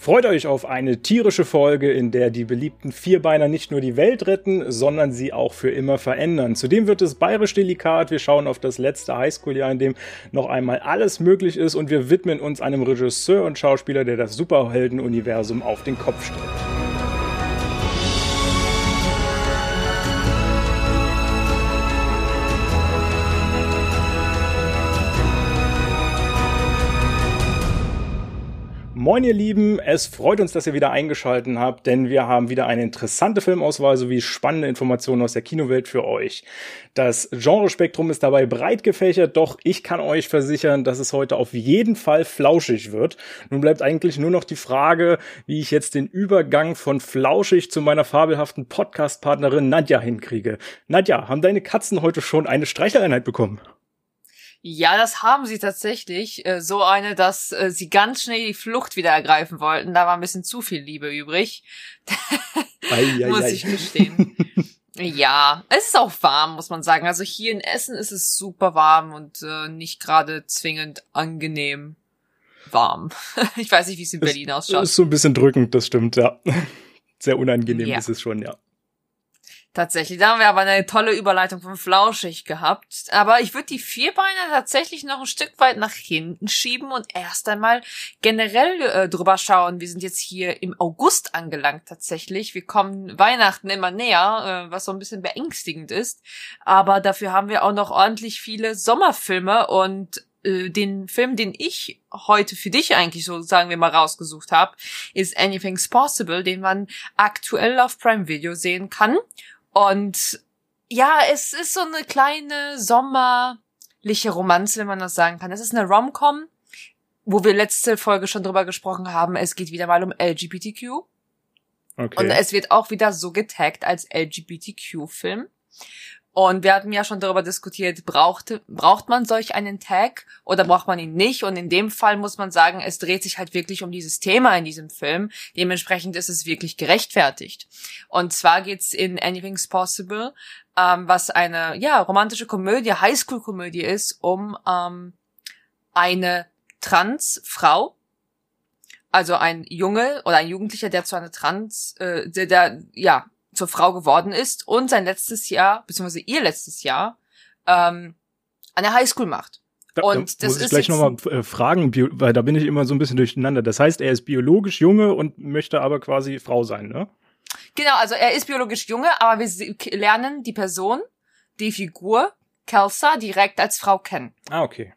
Freut euch auf eine tierische Folge, in der die beliebten Vierbeiner nicht nur die Welt retten, sondern sie auch für immer verändern. Zudem wird es bayerisch delikat. Wir schauen auf das letzte Highschool-Jahr, in dem noch einmal alles möglich ist und wir widmen uns einem Regisseur und Schauspieler, der das Superhelden-Universum auf den Kopf stellt. Moin ihr Lieben, es freut uns, dass ihr wieder eingeschaltet habt, denn wir haben wieder eine interessante Filmauswahl sowie spannende Informationen aus der Kinowelt für euch. Das Genrespektrum ist dabei breit gefächert, doch ich kann euch versichern, dass es heute auf jeden Fall flauschig wird. Nun bleibt eigentlich nur noch die Frage, wie ich jetzt den Übergang von flauschig zu meiner fabelhaften Podcast-Partnerin Nadja hinkriege. Nadja, haben deine Katzen heute schon eine Streicheleinheit bekommen? Ja, das haben sie tatsächlich. Äh, so eine, dass äh, sie ganz schnell die Flucht wieder ergreifen wollten. Da war ein bisschen zu viel Liebe übrig. ei, ei, muss ei. ich gestehen. ja, es ist auch warm, muss man sagen. Also hier in Essen ist es super warm und äh, nicht gerade zwingend angenehm warm. ich weiß nicht, wie es in Berlin ausschaut. Ist so ein bisschen drückend, das stimmt, ja. Sehr unangenehm ja. ist es schon, ja. Tatsächlich, da haben wir aber eine tolle Überleitung von Flauschig gehabt. Aber ich würde die Vierbeiner tatsächlich noch ein Stück weit nach hinten schieben und erst einmal generell äh, drüber schauen. Wir sind jetzt hier im August angelangt tatsächlich. Wir kommen Weihnachten immer näher, äh, was so ein bisschen beängstigend ist. Aber dafür haben wir auch noch ordentlich viele Sommerfilme und äh, den Film, den ich heute für dich eigentlich so sagen wir mal rausgesucht habe, ist Anything's Possible, den man aktuell auf Prime Video sehen kann. Und ja, es ist so eine kleine sommerliche Romanze, wenn man das sagen kann. Es ist eine Rom-Com, wo wir letzte Folge schon drüber gesprochen haben. Es geht wieder mal um LGBTQ. Okay. Und es wird auch wieder so getaggt als LGBTQ-Film. Und wir hatten ja schon darüber diskutiert, braucht, braucht man solch einen Tag oder braucht man ihn nicht? Und in dem Fall muss man sagen, es dreht sich halt wirklich um dieses Thema in diesem Film. Dementsprechend ist es wirklich gerechtfertigt. Und zwar geht's in Anything's Possible, ähm, was eine ja romantische Komödie, Highschool-Komödie ist, um ähm, eine Transfrau, also ein Junge oder ein Jugendlicher, der zu einer Trans, äh, der, der ja zur Frau geworden ist und sein letztes Jahr, beziehungsweise ihr letztes Jahr, ähm, an der Highschool macht. Da, und da das muss ich gleich nochmal äh, fragen, weil da bin ich immer so ein bisschen durcheinander. Das heißt, er ist biologisch Junge und möchte aber quasi Frau sein, ne? Genau, also er ist biologisch Junge, aber wir lernen die Person, die Figur, Kelsa, direkt als Frau kennen. Ah, okay.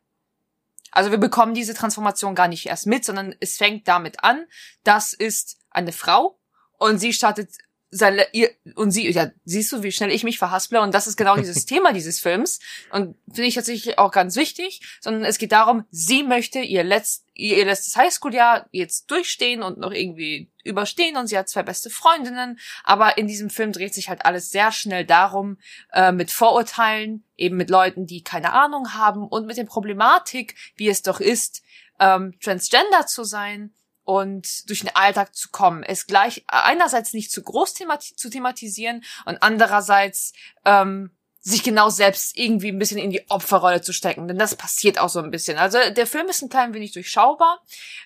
Also wir bekommen diese Transformation gar nicht erst mit, sondern es fängt damit an, das ist eine Frau und sie startet sein, ihr, und sie, ja, siehst du, wie schnell ich mich verhasple? Und das ist genau dieses Thema dieses Films. Und finde ich tatsächlich auch ganz wichtig, sondern es geht darum, sie möchte ihr letzt, ihr letztes Highschool-Jahr jetzt durchstehen und noch irgendwie überstehen und sie hat zwei beste Freundinnen. Aber in diesem Film dreht sich halt alles sehr schnell darum, äh, mit Vorurteilen, eben mit Leuten, die keine Ahnung haben und mit der Problematik, wie es doch ist, ähm, transgender zu sein und durch den Alltag zu kommen, es gleich einerseits nicht zu groß themati zu thematisieren und andererseits ähm, sich genau selbst irgendwie ein bisschen in die Opferrolle zu stecken, denn das passiert auch so ein bisschen. Also der Film ist ein klein wenig durchschaubar.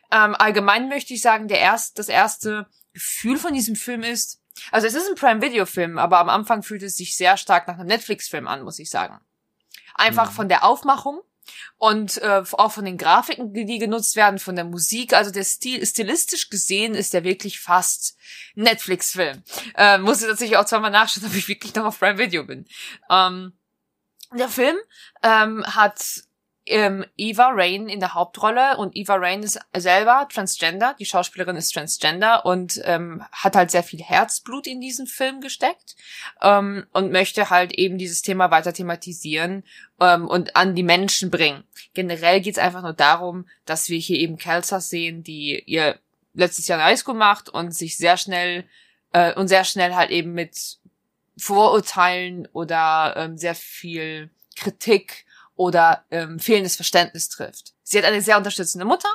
Ähm, allgemein möchte ich sagen, der erst, das erste Gefühl von diesem Film ist, also es ist ein Prime Video Film, aber am Anfang fühlt es sich sehr stark nach einem Netflix Film an, muss ich sagen. Einfach mhm. von der Aufmachung, und äh, auch von den Grafiken, die genutzt werden, von der Musik. Also der Stil, stilistisch gesehen ist der wirklich fast Netflix-Film. Äh, musste tatsächlich auch zweimal nachschauen, ob ich wirklich noch auf Prime Video bin. Ähm, der Film ähm, hat ähm, Eva Rain in der Hauptrolle und Eva Rain ist selber Transgender, die Schauspielerin ist Transgender und ähm, hat halt sehr viel Herzblut in diesen Film gesteckt ähm, und möchte halt eben dieses Thema weiter thematisieren ähm, und an die Menschen bringen. Generell geht's einfach nur darum, dass wir hier eben Kelsa sehen, die ihr letztes Jahr eine Highschool macht und sich sehr schnell äh, und sehr schnell halt eben mit Vorurteilen oder ähm, sehr viel Kritik oder ähm, fehlendes Verständnis trifft. Sie hat eine sehr unterstützende Mutter,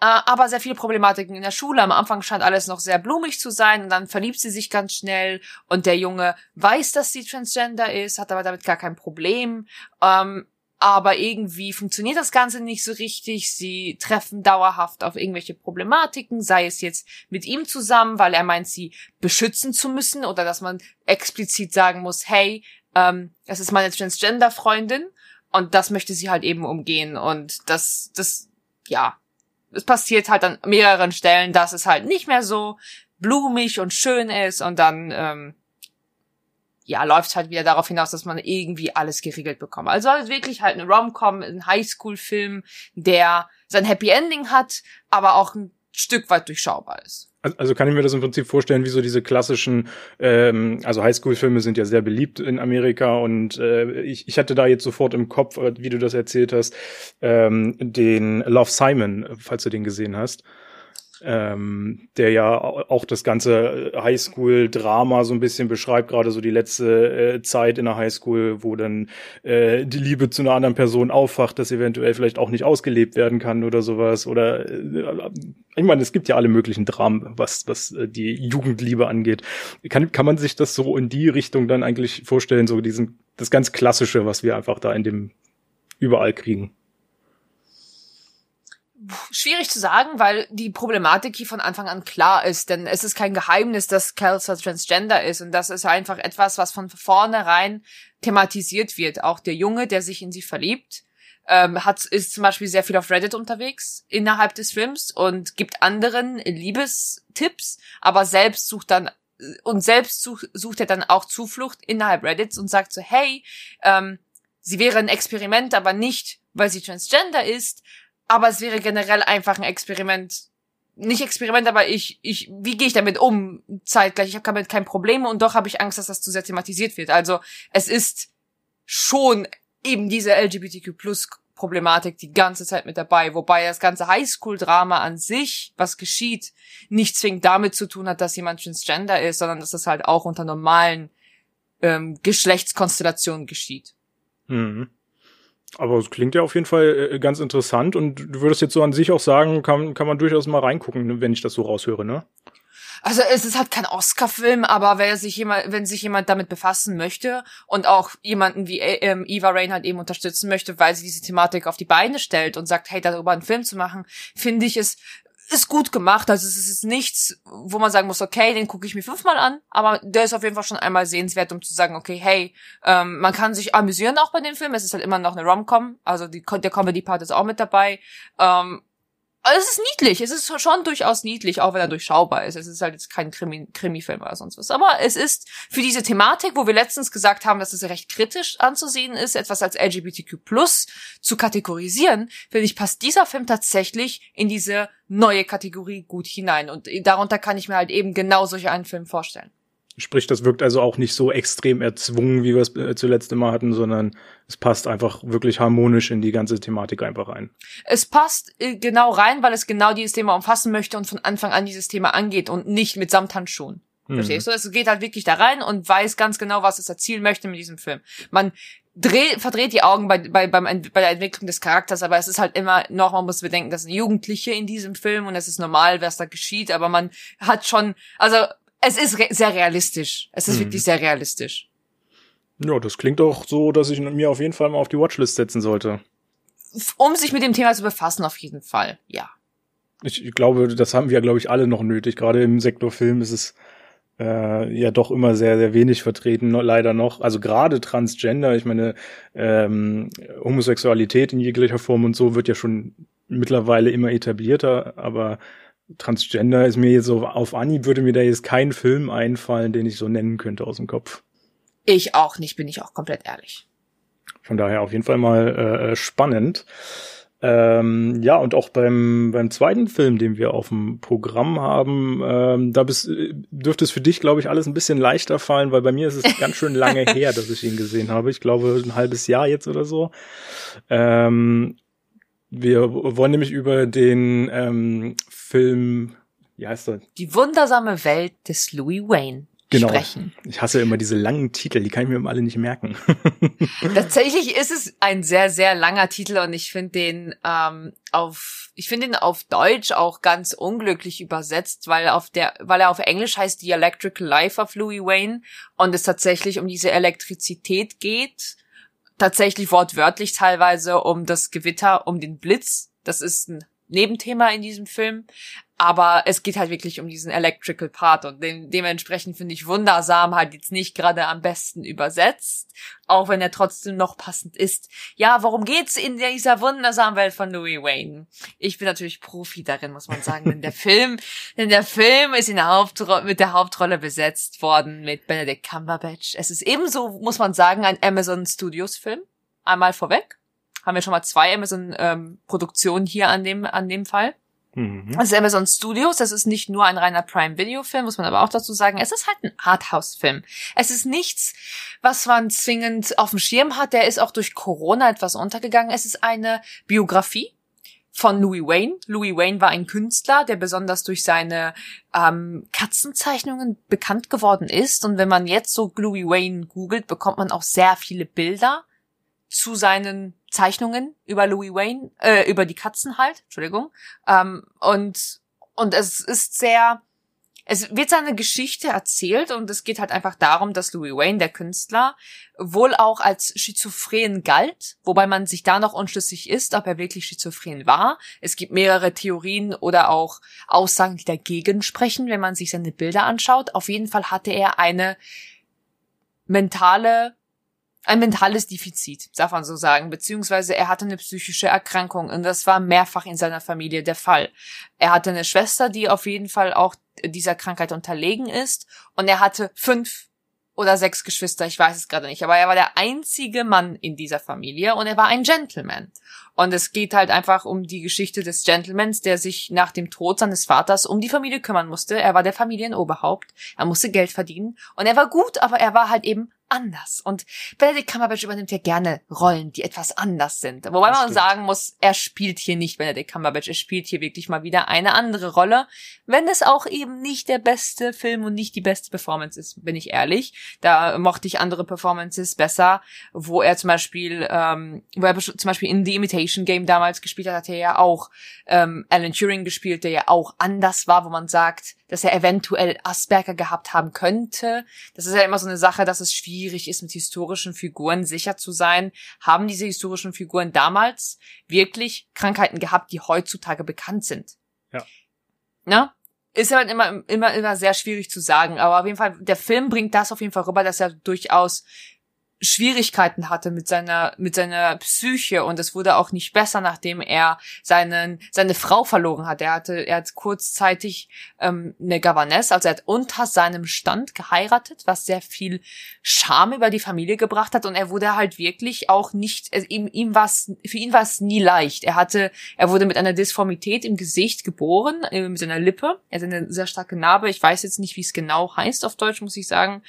äh, aber sehr viele Problematiken in der Schule. Am Anfang scheint alles noch sehr blumig zu sein und dann verliebt sie sich ganz schnell und der Junge weiß, dass sie transgender ist, hat aber damit gar kein Problem. Ähm, aber irgendwie funktioniert das Ganze nicht so richtig. Sie treffen dauerhaft auf irgendwelche Problematiken, sei es jetzt mit ihm zusammen, weil er meint, sie beschützen zu müssen oder dass man explizit sagen muss, hey, ähm, das ist meine Transgender-Freundin und das möchte sie halt eben umgehen. Und das, das, ja, es passiert halt an mehreren Stellen, dass es halt nicht mehr so blumig und schön ist. Und dann ähm, ja, läuft halt wieder darauf hinaus, dass man irgendwie alles geregelt bekommt. Also wirklich halt ein Rom-Com, ein Highschool-Film, der sein Happy Ending hat, aber auch ein Stück weit durchschaubar ist. Also kann ich mir das im Prinzip vorstellen, wie so diese klassischen, ähm, also Highschool-Filme sind ja sehr beliebt in Amerika und äh, ich, ich hatte da jetzt sofort im Kopf, äh, wie du das erzählt hast, ähm, den Love Simon, falls du den gesehen hast ähm, der ja auch das ganze Highschool-Drama so ein bisschen beschreibt, gerade so die letzte äh, Zeit in der Highschool, wo dann äh, die Liebe zu einer anderen Person aufwacht, das eventuell vielleicht auch nicht ausgelebt werden kann oder sowas. Oder äh, ich meine, es gibt ja alle möglichen Dramen, was, was äh, die Jugendliebe angeht. Kann, kann man sich das so in die Richtung dann eigentlich vorstellen, so diesen, das ganz Klassische, was wir einfach da in dem überall kriegen? Schwierig zu sagen, weil die Problematik hier von Anfang an klar ist, denn es ist kein Geheimnis, dass Kelsa transgender ist und das ist einfach etwas, was von vornherein thematisiert wird. Auch der Junge, der sich in sie verliebt, ähm, hat, ist zum Beispiel sehr viel auf Reddit unterwegs innerhalb des Films und gibt anderen Liebestipps, aber selbst sucht dann und selbst such, sucht er dann auch Zuflucht innerhalb Reddits und sagt so, hey, ähm, sie wäre ein Experiment, aber nicht, weil sie transgender ist, aber es wäre generell einfach ein Experiment. Nicht Experiment, aber ich, ich, wie gehe ich damit um zeitgleich? Ich habe damit kein Problem und doch habe ich Angst, dass das zu sehr thematisiert wird. Also es ist schon eben diese LGBTQ plus Problematik die ganze Zeit mit dabei, wobei das ganze Highschool-Drama an sich, was geschieht, nicht zwingend damit zu tun hat, dass jemand transgender ist, sondern dass das halt auch unter normalen ähm, Geschlechtskonstellationen geschieht. Mhm. Aber es klingt ja auf jeden Fall äh, ganz interessant und du würdest jetzt so an sich auch sagen, kann, kann man durchaus mal reingucken, wenn ich das so raushöre, ne? Also es ist halt kein Oscar-Film, aber wenn sich jemand, wenn sich jemand damit befassen möchte und auch jemanden wie äh, ähm, Eva Rain halt eben unterstützen möchte, weil sie diese Thematik auf die Beine stellt und sagt, hey, darüber einen Film zu machen, finde ich es ist gut gemacht. Also es ist nichts, wo man sagen muss, okay, den gucke ich mir fünfmal an, aber der ist auf jeden Fall schon einmal sehenswert, um zu sagen, okay, hey, ähm, man kann sich amüsieren auch bei dem Film. Es ist halt immer noch eine Rom-Com, also die, der Comedy-Part ist auch mit dabei. Ähm, also es ist niedlich, es ist schon durchaus niedlich, auch wenn er durchschaubar ist. Es ist halt jetzt kein Krimi, Krimi-Film oder sonst was. Aber es ist für diese Thematik, wo wir letztens gesagt haben, dass es recht kritisch anzusehen ist, etwas als LGBTQ plus zu kategorisieren, finde ich, passt dieser Film tatsächlich in diese neue Kategorie gut hinein. Und darunter kann ich mir halt eben genau solche einen Film vorstellen. Sprich, das wirkt also auch nicht so extrem erzwungen, wie wir es äh, zuletzt immer hatten, sondern es passt einfach wirklich harmonisch in die ganze Thematik einfach rein. Es passt äh, genau rein, weil es genau dieses Thema umfassen möchte und von Anfang an dieses Thema angeht und nicht mit Samthandschuhen. Mhm. Verstehst du? Es geht halt wirklich da rein und weiß ganz genau, was es erzielen möchte mit diesem Film. Man dreht, verdreht die Augen bei, bei, beim, bei der Entwicklung des Charakters, aber es ist halt immer noch, man muss bedenken, das sind Jugendliche in diesem Film und es ist normal, was da geschieht, aber man hat schon, also es ist re sehr realistisch. Es ist hm. wirklich sehr realistisch. Ja, das klingt auch so, dass ich mir auf jeden Fall mal auf die Watchlist setzen sollte. Um sich mit dem Thema zu befassen, auf jeden Fall, ja. Ich glaube, das haben wir, glaube ich, alle noch nötig. Gerade im Sektor Film ist es äh, ja doch immer sehr, sehr wenig vertreten, leider noch. Also gerade Transgender, ich meine, ähm, Homosexualität in jeglicher Form und so wird ja schon mittlerweile immer etablierter, aber Transgender ist mir jetzt so auf Anhieb würde mir da jetzt kein Film einfallen, den ich so nennen könnte aus dem Kopf. Ich auch nicht, bin ich auch komplett ehrlich. Von daher auf jeden Fall mal äh, spannend. Ähm, ja, und auch beim, beim zweiten Film, den wir auf dem Programm haben, ähm, da bist, dürfte es für dich, glaube ich, alles ein bisschen leichter fallen, weil bei mir ist es ganz schön lange her, dass ich ihn gesehen habe. Ich glaube, ein halbes Jahr jetzt oder so. Ähm, wir wollen nämlich über den ähm, Film, wie heißt er? Die wundersame Welt des Louis Wayne. Genau. Sprechen. Ich hasse immer diese langen Titel, die kann ich mir immer alle nicht merken. Tatsächlich ist es ein sehr, sehr langer Titel und ich finde den ähm, auf, ich finde ihn auf Deutsch auch ganz unglücklich übersetzt, weil auf der, weil er auf Englisch heißt The Electrical Life of Louis Wayne und es tatsächlich um diese Elektrizität geht tatsächlich wortwörtlich teilweise um das Gewitter, um den Blitz. Das ist ein Nebenthema in diesem Film. Aber es geht halt wirklich um diesen Electrical Part und den, dementsprechend finde ich wundersam halt jetzt nicht gerade am besten übersetzt, auch wenn er trotzdem noch passend ist. Ja, worum geht's in dieser wundersamen Welt von Louis Wayne? Ich bin natürlich Profi darin, muss man sagen, denn der Film, denn der Film ist in der Hauptrolle, mit der Hauptrolle besetzt worden mit Benedict Cumberbatch. Es ist ebenso, muss man sagen, ein Amazon Studios Film. Einmal vorweg. Haben wir schon mal zwei Amazon ähm, Produktionen hier an dem, an dem Fall. Mhm. Das ist Amazon Studios, das ist nicht nur ein reiner Prime Video Film, muss man aber auch dazu sagen. Es ist halt ein Arthouse Film. Es ist nichts, was man zwingend auf dem Schirm hat. Der ist auch durch Corona etwas untergegangen. Es ist eine Biografie von Louis Wayne. Louis Wayne war ein Künstler, der besonders durch seine ähm, Katzenzeichnungen bekannt geworden ist. Und wenn man jetzt so Louis Wayne googelt, bekommt man auch sehr viele Bilder zu seinen Zeichnungen über Louis Wayne, äh, über die Katzen halt, Entschuldigung. Ähm, und, und es ist sehr, es wird seine Geschichte erzählt und es geht halt einfach darum, dass Louis Wayne, der Künstler, wohl auch als schizophren galt, wobei man sich da noch unschlüssig ist, ob er wirklich schizophren war. Es gibt mehrere Theorien oder auch Aussagen, die dagegen sprechen, wenn man sich seine Bilder anschaut. Auf jeden Fall hatte er eine mentale ein mentales Defizit, darf man so sagen, beziehungsweise er hatte eine psychische Erkrankung und das war mehrfach in seiner Familie der Fall. Er hatte eine Schwester, die auf jeden Fall auch dieser Krankheit unterlegen ist und er hatte fünf oder sechs Geschwister, ich weiß es gerade nicht, aber er war der einzige Mann in dieser Familie und er war ein Gentleman. Und es geht halt einfach um die Geschichte des Gentlemans, der sich nach dem Tod seines Vaters um die Familie kümmern musste. Er war der Familienoberhaupt, er musste Geld verdienen und er war gut, aber er war halt eben anders. Und Benedict Cumberbatch übernimmt ja gerne Rollen, die etwas anders sind. Wobei man sagen muss, er spielt hier nicht Benedict Cumberbatch, er spielt hier wirklich mal wieder eine andere Rolle, wenn es auch eben nicht der beste Film und nicht die beste Performance ist, bin ich ehrlich. Da mochte ich andere Performances besser, wo er zum Beispiel, ähm, wo er zum Beispiel in The Imitation Game damals gespielt hat, hat er ja auch ähm, Alan Turing gespielt, der ja auch anders war, wo man sagt, dass er eventuell Asperger gehabt haben könnte. Das ist ja immer so eine Sache, dass es schwierig ist, mit historischen Figuren sicher zu sein. Haben diese historischen Figuren damals wirklich Krankheiten gehabt, die heutzutage bekannt sind? Ja. Na? Ist halt immer, immer, immer sehr schwierig zu sagen. Aber auf jeden Fall, der Film bringt das auf jeden Fall rüber, dass er durchaus Schwierigkeiten hatte mit seiner mit seiner Psyche und es wurde auch nicht besser, nachdem er seinen seine Frau verloren hat. Er hatte er hat kurzzeitig ähm, eine Governess, also er hat unter seinem Stand geheiratet, was sehr viel Scham über die Familie gebracht hat und er wurde halt wirklich auch nicht äh, ihm ihm war für ihn war es nie leicht. Er hatte er wurde mit einer Disformität im Gesicht geboren, äh, mit seiner Lippe. Er hat eine sehr starke Narbe. Ich weiß jetzt nicht, wie es genau heißt auf Deutsch, muss ich sagen.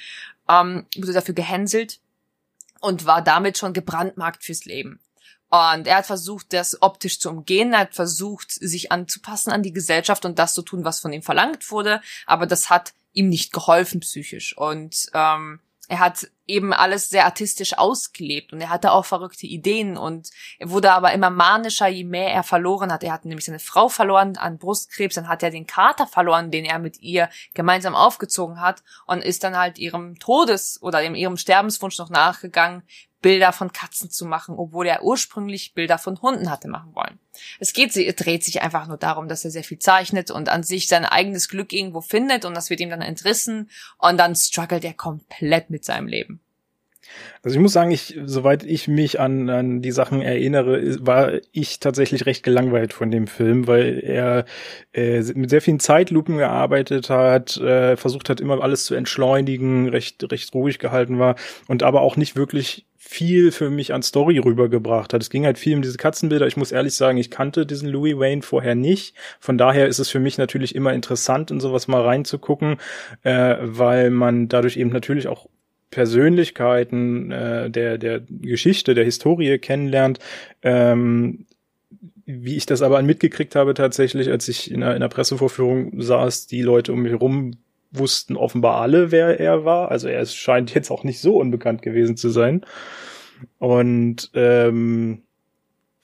Ähm, wurde dafür gehänselt und war damit schon gebrandmarkt fürs Leben. Und er hat versucht, das optisch zu umgehen, er hat versucht, sich anzupassen an die Gesellschaft und das zu tun, was von ihm verlangt wurde, aber das hat ihm nicht geholfen psychisch. Und ähm, er hat eben alles sehr artistisch ausgelebt und er hatte auch verrückte Ideen und er wurde aber immer manischer, je mehr er verloren hat. Er hat nämlich seine Frau verloren an Brustkrebs, dann hat er den Kater verloren, den er mit ihr gemeinsam aufgezogen hat und ist dann halt ihrem Todes- oder ihrem Sterbenswunsch noch nachgegangen, Bilder von Katzen zu machen, obwohl er ursprünglich Bilder von Hunden hatte machen wollen. Es geht, es dreht sich einfach nur darum, dass er sehr viel zeichnet und an sich sein eigenes Glück irgendwo findet und das wird ihm dann entrissen und dann struggelt er komplett mit seinem Leben. Also ich muss sagen, ich, soweit ich mich an, an die Sachen erinnere, war ich tatsächlich recht gelangweilt von dem Film, weil er äh, mit sehr vielen Zeitlupen gearbeitet hat, äh, versucht hat, immer alles zu entschleunigen, recht, recht ruhig gehalten war und aber auch nicht wirklich viel für mich an Story rübergebracht hat. Es ging halt viel um diese Katzenbilder. Ich muss ehrlich sagen, ich kannte diesen Louis Wayne vorher nicht. Von daher ist es für mich natürlich immer interessant, in sowas mal reinzugucken, äh, weil man dadurch eben natürlich auch Persönlichkeiten äh, der, der Geschichte, der Historie kennenlernt. Ähm, wie ich das aber mitgekriegt habe tatsächlich, als ich in einer, in einer Pressevorführung saß, die Leute um mich herum wussten offenbar alle, wer er war. Also er scheint jetzt auch nicht so unbekannt gewesen zu sein. Und ähm,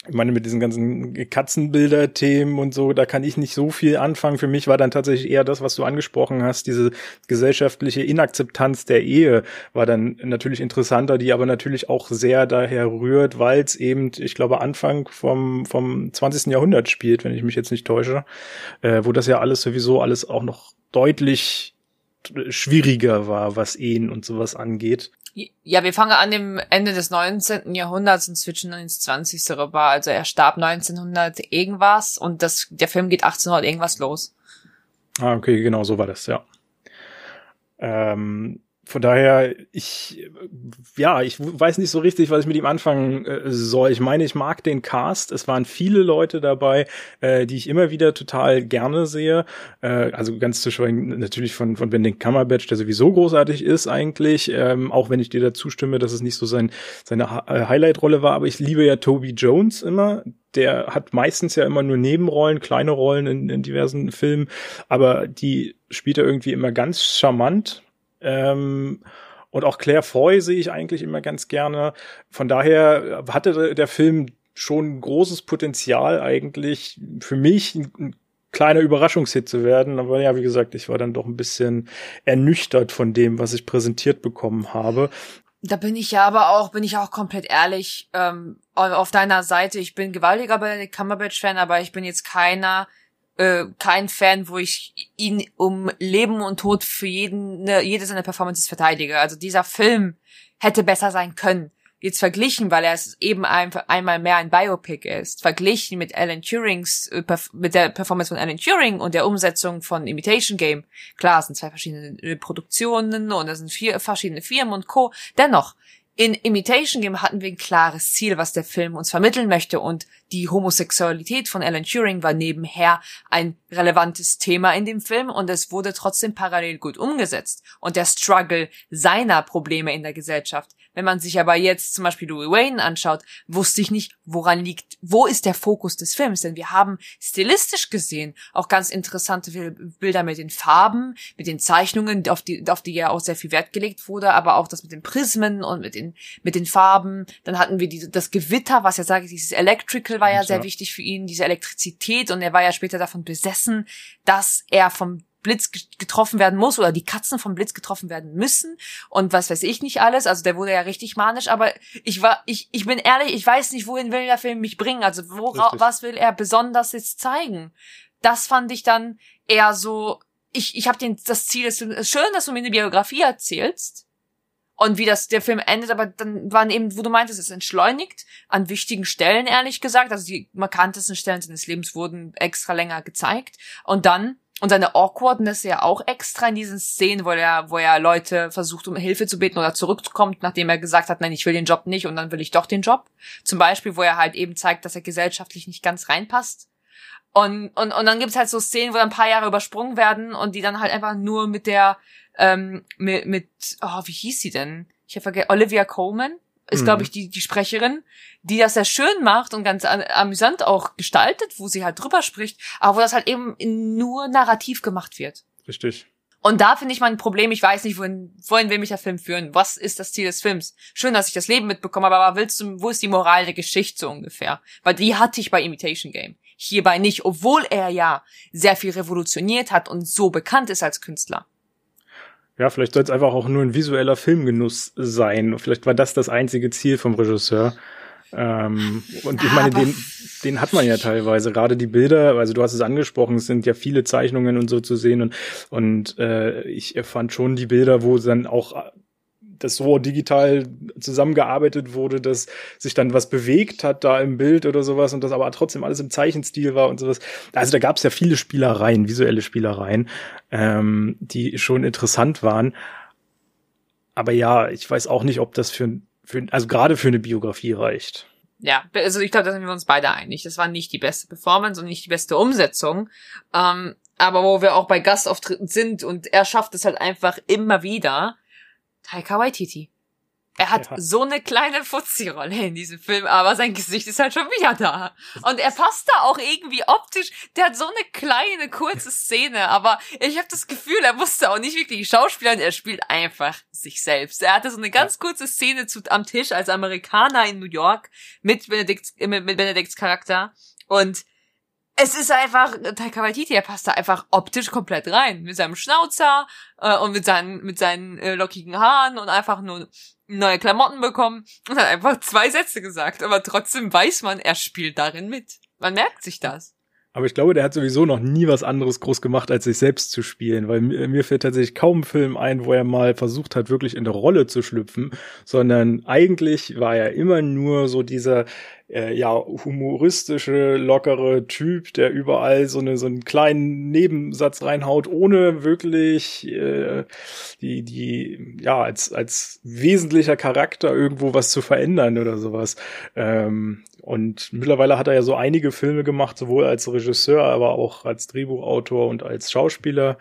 ich meine, mit diesen ganzen Katzenbilder-Themen und so, da kann ich nicht so viel anfangen. Für mich war dann tatsächlich eher das, was du angesprochen hast, diese gesellschaftliche Inakzeptanz der Ehe war dann natürlich interessanter, die aber natürlich auch sehr daher rührt, weil es eben, ich glaube, Anfang vom, vom 20. Jahrhundert spielt, wenn ich mich jetzt nicht täusche, äh, wo das ja alles sowieso alles auch noch deutlich schwieriger war, was Ehen und sowas angeht. Ja, wir fangen an dem Ende des 19. Jahrhunderts und switchen dann ins 20. rüber. Also er starb 1900 irgendwas und das, der Film geht 1800 irgendwas los. Ah, okay, genau, so war das, ja. Ähm, von daher, ich, ja, ich weiß nicht so richtig, was ich mit ihm anfangen äh, soll. Ich meine, ich mag den Cast. Es waren viele Leute dabei, äh, die ich immer wieder total gerne sehe. Äh, also ganz zu schweigen natürlich von, von Benedict Cumberbatch, der sowieso großartig ist eigentlich. Ähm, auch wenn ich dir dazu stimme, dass es nicht so sein, seine äh, Highlight-Rolle war. Aber ich liebe ja Toby Jones immer. Der hat meistens ja immer nur Nebenrollen, kleine Rollen in, in diversen Filmen. Aber die spielt er irgendwie immer ganz charmant ähm, und auch Claire Foy sehe ich eigentlich immer ganz gerne. Von daher hatte der Film schon großes Potenzial eigentlich für mich ein kleiner Überraschungshit zu werden. Aber ja, wie gesagt, ich war dann doch ein bisschen ernüchtert von dem, was ich präsentiert bekommen habe. Da bin ich ja aber auch, bin ich auch komplett ehrlich, ähm, auf deiner Seite. Ich bin gewaltiger bei Cumberbatch-Fan, aber ich bin jetzt keiner, äh, kein Fan, wo ich ihn um Leben und Tod für jeden, ne, jede seiner Performances verteidige. Also dieser Film hätte besser sein können. Jetzt verglichen, weil er es eben ein, einmal mehr ein Biopic ist, verglichen mit Alan Turings, äh, mit der Performance von Alan Turing und der Umsetzung von Imitation Game. Klar, es sind zwei verschiedene Produktionen und es sind vier verschiedene Firmen und Co. Dennoch, in Imitation Game hatten wir ein klares Ziel, was der Film uns vermitteln möchte. Und die Homosexualität von Alan Turing war nebenher ein relevantes Thema in dem Film. Und es wurde trotzdem parallel gut umgesetzt. Und der Struggle seiner Probleme in der Gesellschaft wenn man sich aber jetzt zum Beispiel Louis Wayne anschaut, wusste ich nicht, woran liegt, wo ist der Fokus des Films? Denn wir haben stilistisch gesehen auch ganz interessante Bilder mit den Farben, mit den Zeichnungen, auf die, auf die ja auch sehr viel Wert gelegt wurde, aber auch das mit den Prismen und mit den, mit den Farben. Dann hatten wir die, das Gewitter, was ja sage, dieses Electrical war ja, ja sehr wichtig für ihn, diese Elektrizität und er war ja später davon besessen, dass er vom Blitz getroffen werden muss oder die Katzen vom Blitz getroffen werden müssen und was weiß ich nicht alles. Also der wurde ja richtig manisch, aber ich war, ich, ich bin ehrlich, ich weiß nicht, wohin will der Film mich bringen. Also wora, was will er besonders jetzt zeigen? Das fand ich dann eher so, ich, ich habe den das Ziel, es ist schön, dass du mir eine Biografie erzählst und wie das der Film endet, aber dann waren eben, wo du meintest, es entschleunigt an wichtigen Stellen, ehrlich gesagt. Also die markantesten Stellen seines Lebens wurden extra länger gezeigt und dann und seine Awkwardness ja auch extra in diesen Szenen, wo er, wo er Leute versucht, um Hilfe zu beten oder zurückkommt, nachdem er gesagt hat, nein, ich will den Job nicht und dann will ich doch den Job. Zum Beispiel, wo er halt eben zeigt, dass er gesellschaftlich nicht ganz reinpasst. Und, und, und dann gibt's halt so Szenen, wo ein paar Jahre übersprungen werden und die dann halt einfach nur mit der, ähm, mit, mit, oh, wie hieß sie denn? Ich habe vergessen, Olivia Coleman ist, mhm. glaube ich, die, die Sprecherin, die das sehr schön macht und ganz amüsant auch gestaltet, wo sie halt drüber spricht, aber wo das halt eben nur narrativ gemacht wird. Richtig. Und da finde ich mal ein Problem, ich weiß nicht, wohin, wohin will mich der Film führen? Was ist das Ziel des Films? Schön, dass ich das Leben mitbekomme, aber willst du, wo ist die Moral der Geschichte so ungefähr? Weil die hatte ich bei Imitation Game. Hierbei nicht, obwohl er ja sehr viel revolutioniert hat und so bekannt ist als Künstler. Ja, vielleicht soll es einfach auch nur ein visueller Filmgenuss sein. Vielleicht war das das einzige Ziel vom Regisseur. Ähm, und ich meine, den, den hat man ja teilweise. Gerade die Bilder, also du hast es angesprochen, es sind ja viele Zeichnungen und so zu sehen. Und, und äh, ich fand schon die Bilder, wo dann auch das so digital zusammengearbeitet wurde, dass sich dann was bewegt hat da im Bild oder sowas und das aber trotzdem alles im Zeichenstil war und sowas. Also da gab es ja viele Spielereien, visuelle Spielereien, ähm, die schon interessant waren. Aber ja, ich weiß auch nicht, ob das für, für also gerade für eine Biografie reicht. Ja, also ich glaube, da sind wir uns beide einig. Das war nicht die beste Performance und nicht die beste Umsetzung. Ähm, aber wo wir auch bei Gastauftritten sind und er schafft es halt einfach immer wieder, Taika Waititi. Er hat ja. so eine kleine Fuzzi-Rolle in diesem Film, aber sein Gesicht ist halt schon wieder da. Und er passt da auch irgendwie optisch. Der hat so eine kleine, kurze Szene, aber ich habe das Gefühl, er musste auch nicht wirklich schauspielern, er spielt einfach sich selbst. Er hatte so eine ganz kurze Szene zu, am Tisch als Amerikaner in New York mit Benedikts, mit, mit Benedikts Charakter. Und es ist einfach, Taika Waititi, er passt da einfach optisch komplett rein. Mit seinem Schnauzer äh, und mit seinen, mit seinen äh, lockigen Haaren und einfach nur neue Klamotten bekommen und hat einfach zwei Sätze gesagt. Aber trotzdem weiß man, er spielt darin mit. Man merkt sich das. Aber ich glaube, der hat sowieso noch nie was anderes groß gemacht, als sich selbst zu spielen, weil mir, fällt tatsächlich kaum ein Film ein, wo er mal versucht hat, wirklich in der Rolle zu schlüpfen, sondern eigentlich war er immer nur so dieser äh, ja humoristische, lockere Typ, der überall so, eine, so einen kleinen Nebensatz reinhaut, ohne wirklich äh, die, die, ja, als, als wesentlicher Charakter irgendwo was zu verändern oder sowas. Ähm, und mittlerweile hat er ja so einige Filme gemacht, sowohl als Regisseur, aber auch als Drehbuchautor und als Schauspieler.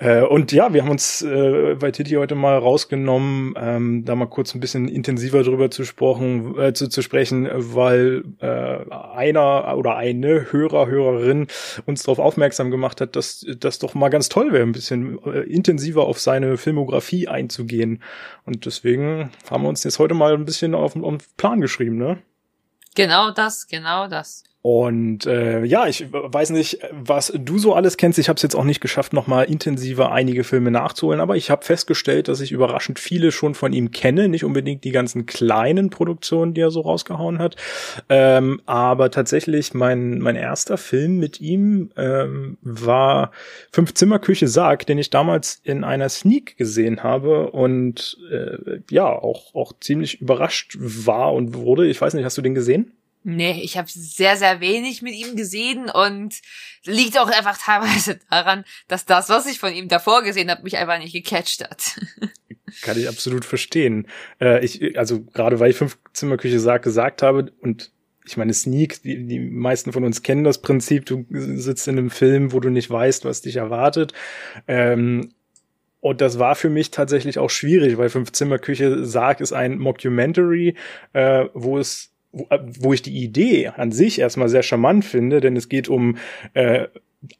Äh, und ja, wir haben uns äh, bei Titi heute mal rausgenommen, ähm, da mal kurz ein bisschen intensiver drüber zu, sprechen, äh, zu, zu sprechen, weil äh, einer oder eine Hörer, Hörerin uns darauf aufmerksam gemacht hat, dass das doch mal ganz toll wäre, ein bisschen äh, intensiver auf seine Filmografie einzugehen. Und deswegen haben wir uns jetzt heute mal ein bisschen auf, auf den Plan geschrieben, ne? Genau das, genau das. Und äh, ja, ich weiß nicht, was du so alles kennst. Ich habe es jetzt auch nicht geschafft, nochmal intensiver einige Filme nachzuholen, aber ich habe festgestellt, dass ich überraschend viele schon von ihm kenne. Nicht unbedingt die ganzen kleinen Produktionen, die er so rausgehauen hat. Ähm, aber tatsächlich, mein, mein erster Film mit ihm ähm, war Fünf Zimmer Küche Sarg, den ich damals in einer Sneak gesehen habe und äh, ja, auch, auch ziemlich überrascht war und wurde. Ich weiß nicht, hast du den gesehen? Nee, ich habe sehr, sehr wenig mit ihm gesehen und liegt auch einfach teilweise daran, dass das, was ich von ihm davor gesehen habe, mich einfach nicht gecatcht hat. Kann ich absolut verstehen. Äh, ich, also gerade weil ich fünf Zimmerküche sag, gesagt habe und ich meine, Sneak, die, die meisten von uns kennen das Prinzip, du sitzt in einem Film, wo du nicht weißt, was dich erwartet. Ähm, und das war für mich tatsächlich auch schwierig, weil Fünf Zimmerküche Sarg ist ein Mockumentary, äh, wo es wo, äh, wo ich die Idee an sich erstmal sehr charmant finde, denn es geht um äh,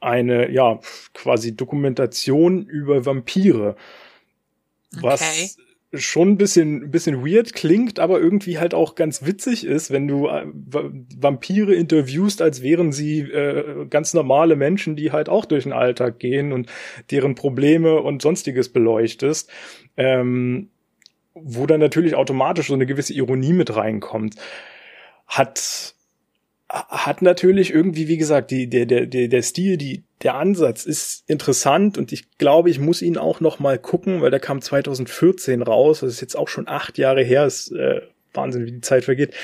eine, ja, quasi Dokumentation über Vampire. Was okay. schon ein bisschen, ein bisschen weird klingt, aber irgendwie halt auch ganz witzig ist, wenn du äh, Vampire interviewst, als wären sie äh, ganz normale Menschen, die halt auch durch den Alltag gehen und deren Probleme und sonstiges beleuchtest. Ähm, wo dann natürlich automatisch so eine gewisse Ironie mit reinkommt hat hat natürlich irgendwie, wie gesagt, die, der, der, der Stil, die, der Ansatz ist interessant und ich glaube, ich muss ihn auch noch mal gucken, weil der kam 2014 raus. Das ist jetzt auch schon acht Jahre her. Ist äh, Wahnsinn, wie die Zeit vergeht.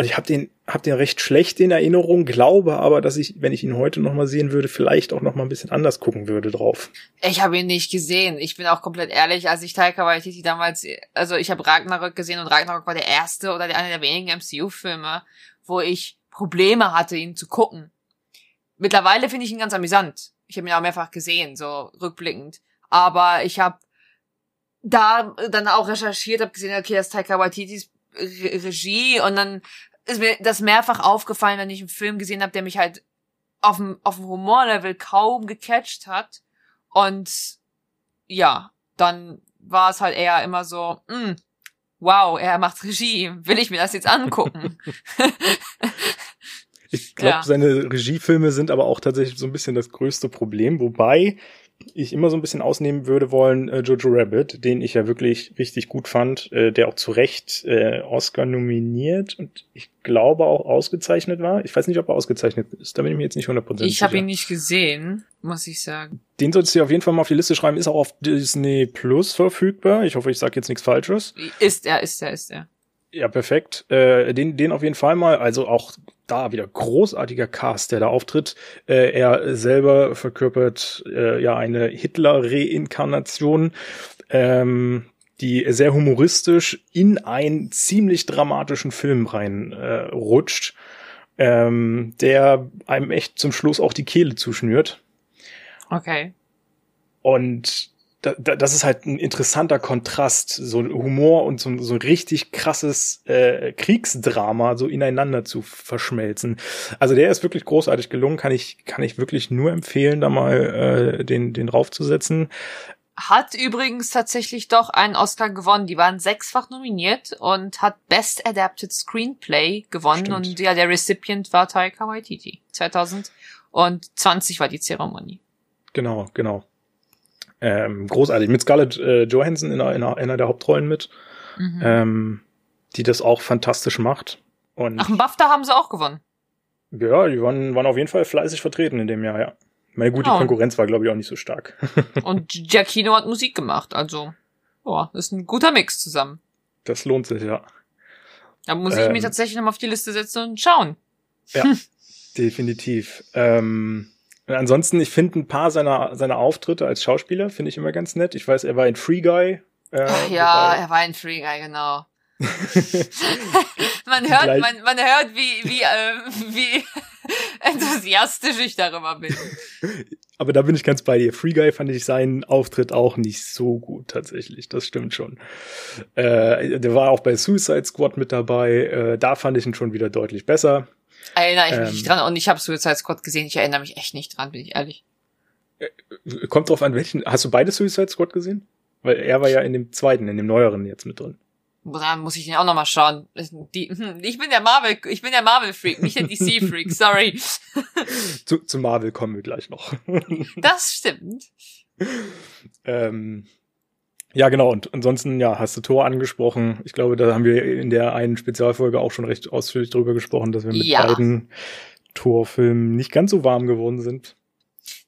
Und ich habe den, hab den recht schlecht in Erinnerung, glaube aber, dass ich, wenn ich ihn heute noch mal sehen würde, vielleicht auch noch mal ein bisschen anders gucken würde drauf. Ich habe ihn nicht gesehen. Ich bin auch komplett ehrlich, als ich Taika Waititi damals, also ich habe Ragnarök gesehen und Ragnarök war der erste oder der, einer der wenigen MCU-Filme, wo ich Probleme hatte, ihn zu gucken. Mittlerweile finde ich ihn ganz amüsant. Ich habe ihn auch mehrfach gesehen, so rückblickend. Aber ich habe da dann auch recherchiert, habe gesehen, okay, das ist Taika Waititis Regie und dann ist mir das mehrfach aufgefallen, wenn ich einen Film gesehen habe, der mich halt auf dem, auf dem Humorlevel kaum gecatcht hat. Und ja, dann war es halt eher immer so, mh, hm, wow, er macht Regie, will ich mir das jetzt angucken? ich glaube, ja. seine Regiefilme sind aber auch tatsächlich so ein bisschen das größte Problem, wobei ich immer so ein bisschen ausnehmen würde wollen, äh, Jojo Rabbit, den ich ja wirklich richtig gut fand, äh, der auch zu Recht äh, Oscar nominiert und ich glaube auch ausgezeichnet war. Ich weiß nicht, ob er ausgezeichnet ist, da bin ich mir jetzt nicht 100% sicher. Ich habe ihn nicht gesehen, muss ich sagen. Den solltest du auf jeden Fall mal auf die Liste schreiben, ist auch auf Disney Plus verfügbar. Ich hoffe, ich sage jetzt nichts Falsches. Ist er, ist er, ist er. Ja, perfekt. Äh, den, den auf jeden Fall mal. Also auch da wieder großartiger Cast, der da auftritt. Äh, er selber verkörpert äh, ja eine Hitler-Reinkarnation, ähm, die sehr humoristisch in einen ziemlich dramatischen Film rein äh, ähm, der einem echt zum Schluss auch die Kehle zuschnürt. Okay. Und da, da, das ist halt ein interessanter Kontrast, so Humor und so, so ein richtig krasses äh, Kriegsdrama so ineinander zu verschmelzen. Also der ist wirklich großartig gelungen, kann ich kann ich wirklich nur empfehlen, da mal äh, den den raufzusetzen. Hat übrigens tatsächlich doch einen Oscar gewonnen. Die waren sechsfach nominiert und hat Best Adapted Screenplay gewonnen Stimmt. und ja, der Recipient war Taika Waititi. 2020 war die Zeremonie. Genau, genau. Ähm, großartig. Mit Scarlett äh, Johansson in einer, in einer, der Hauptrollen mit, Mhm. ähm, die das auch fantastisch macht. Und Ach, einen BAFTA haben sie auch gewonnen. ja, die waren, waren auf jeden Fall fleißig vertreten in dem Jahr, ja. Meine gut, die Ja. Konkurrenz war, glaube ich, auch nicht so stark. Und Giacchino hat Musik gemacht, also ja, ist ein guter Mix zusammen. Das lohnt sich, ja. Da muss ich Ähm. mir tatsächlich nochmal auf die Liste setzen und schauen. Ja, definitiv. Ähm, und ansonsten, ich finde ein paar seiner, seiner Auftritte als Schauspieler, finde ich immer ganz nett. Ich weiß, er war in Free Guy. Äh, Ach ja, er war ein Free Guy, genau. man hört, Gleich- man, man hört, wie, wie, äh, wie enthusiastisch ich darüber bin. Aber da bin ich ganz bei dir. Free Guy fand ich seinen Auftritt auch nicht so gut tatsächlich. Das stimmt schon. Äh, der war auch bei Suicide Squad mit dabei. Äh, da fand ich ihn schon wieder deutlich besser. Erinnere ich mich Ähm. nicht dran und ich habe Suicide Squad gesehen, ich erinnere mich echt nicht dran, bin ich ehrlich. Kommt drauf an, welchen. Hast du beide Suicide Squad gesehen? Weil er war ja in dem zweiten, in dem neueren jetzt mit drin. Da muss ich den auch nochmal schauen. Die, hm, ich bin der Marvel, ich bin der Marvel Freak, nicht der DC Freak, sorry. Zu, zu Marvel kommen wir gleich noch. Das stimmt. ähm, ja, genau. Und ansonsten, ja, hast du Thor angesprochen. Ich glaube, da haben wir in der einen Spezialfolge auch schon recht ausführlich drüber gesprochen, dass wir mit Ja. beiden Thor-Filmen nicht ganz so warm geworden sind.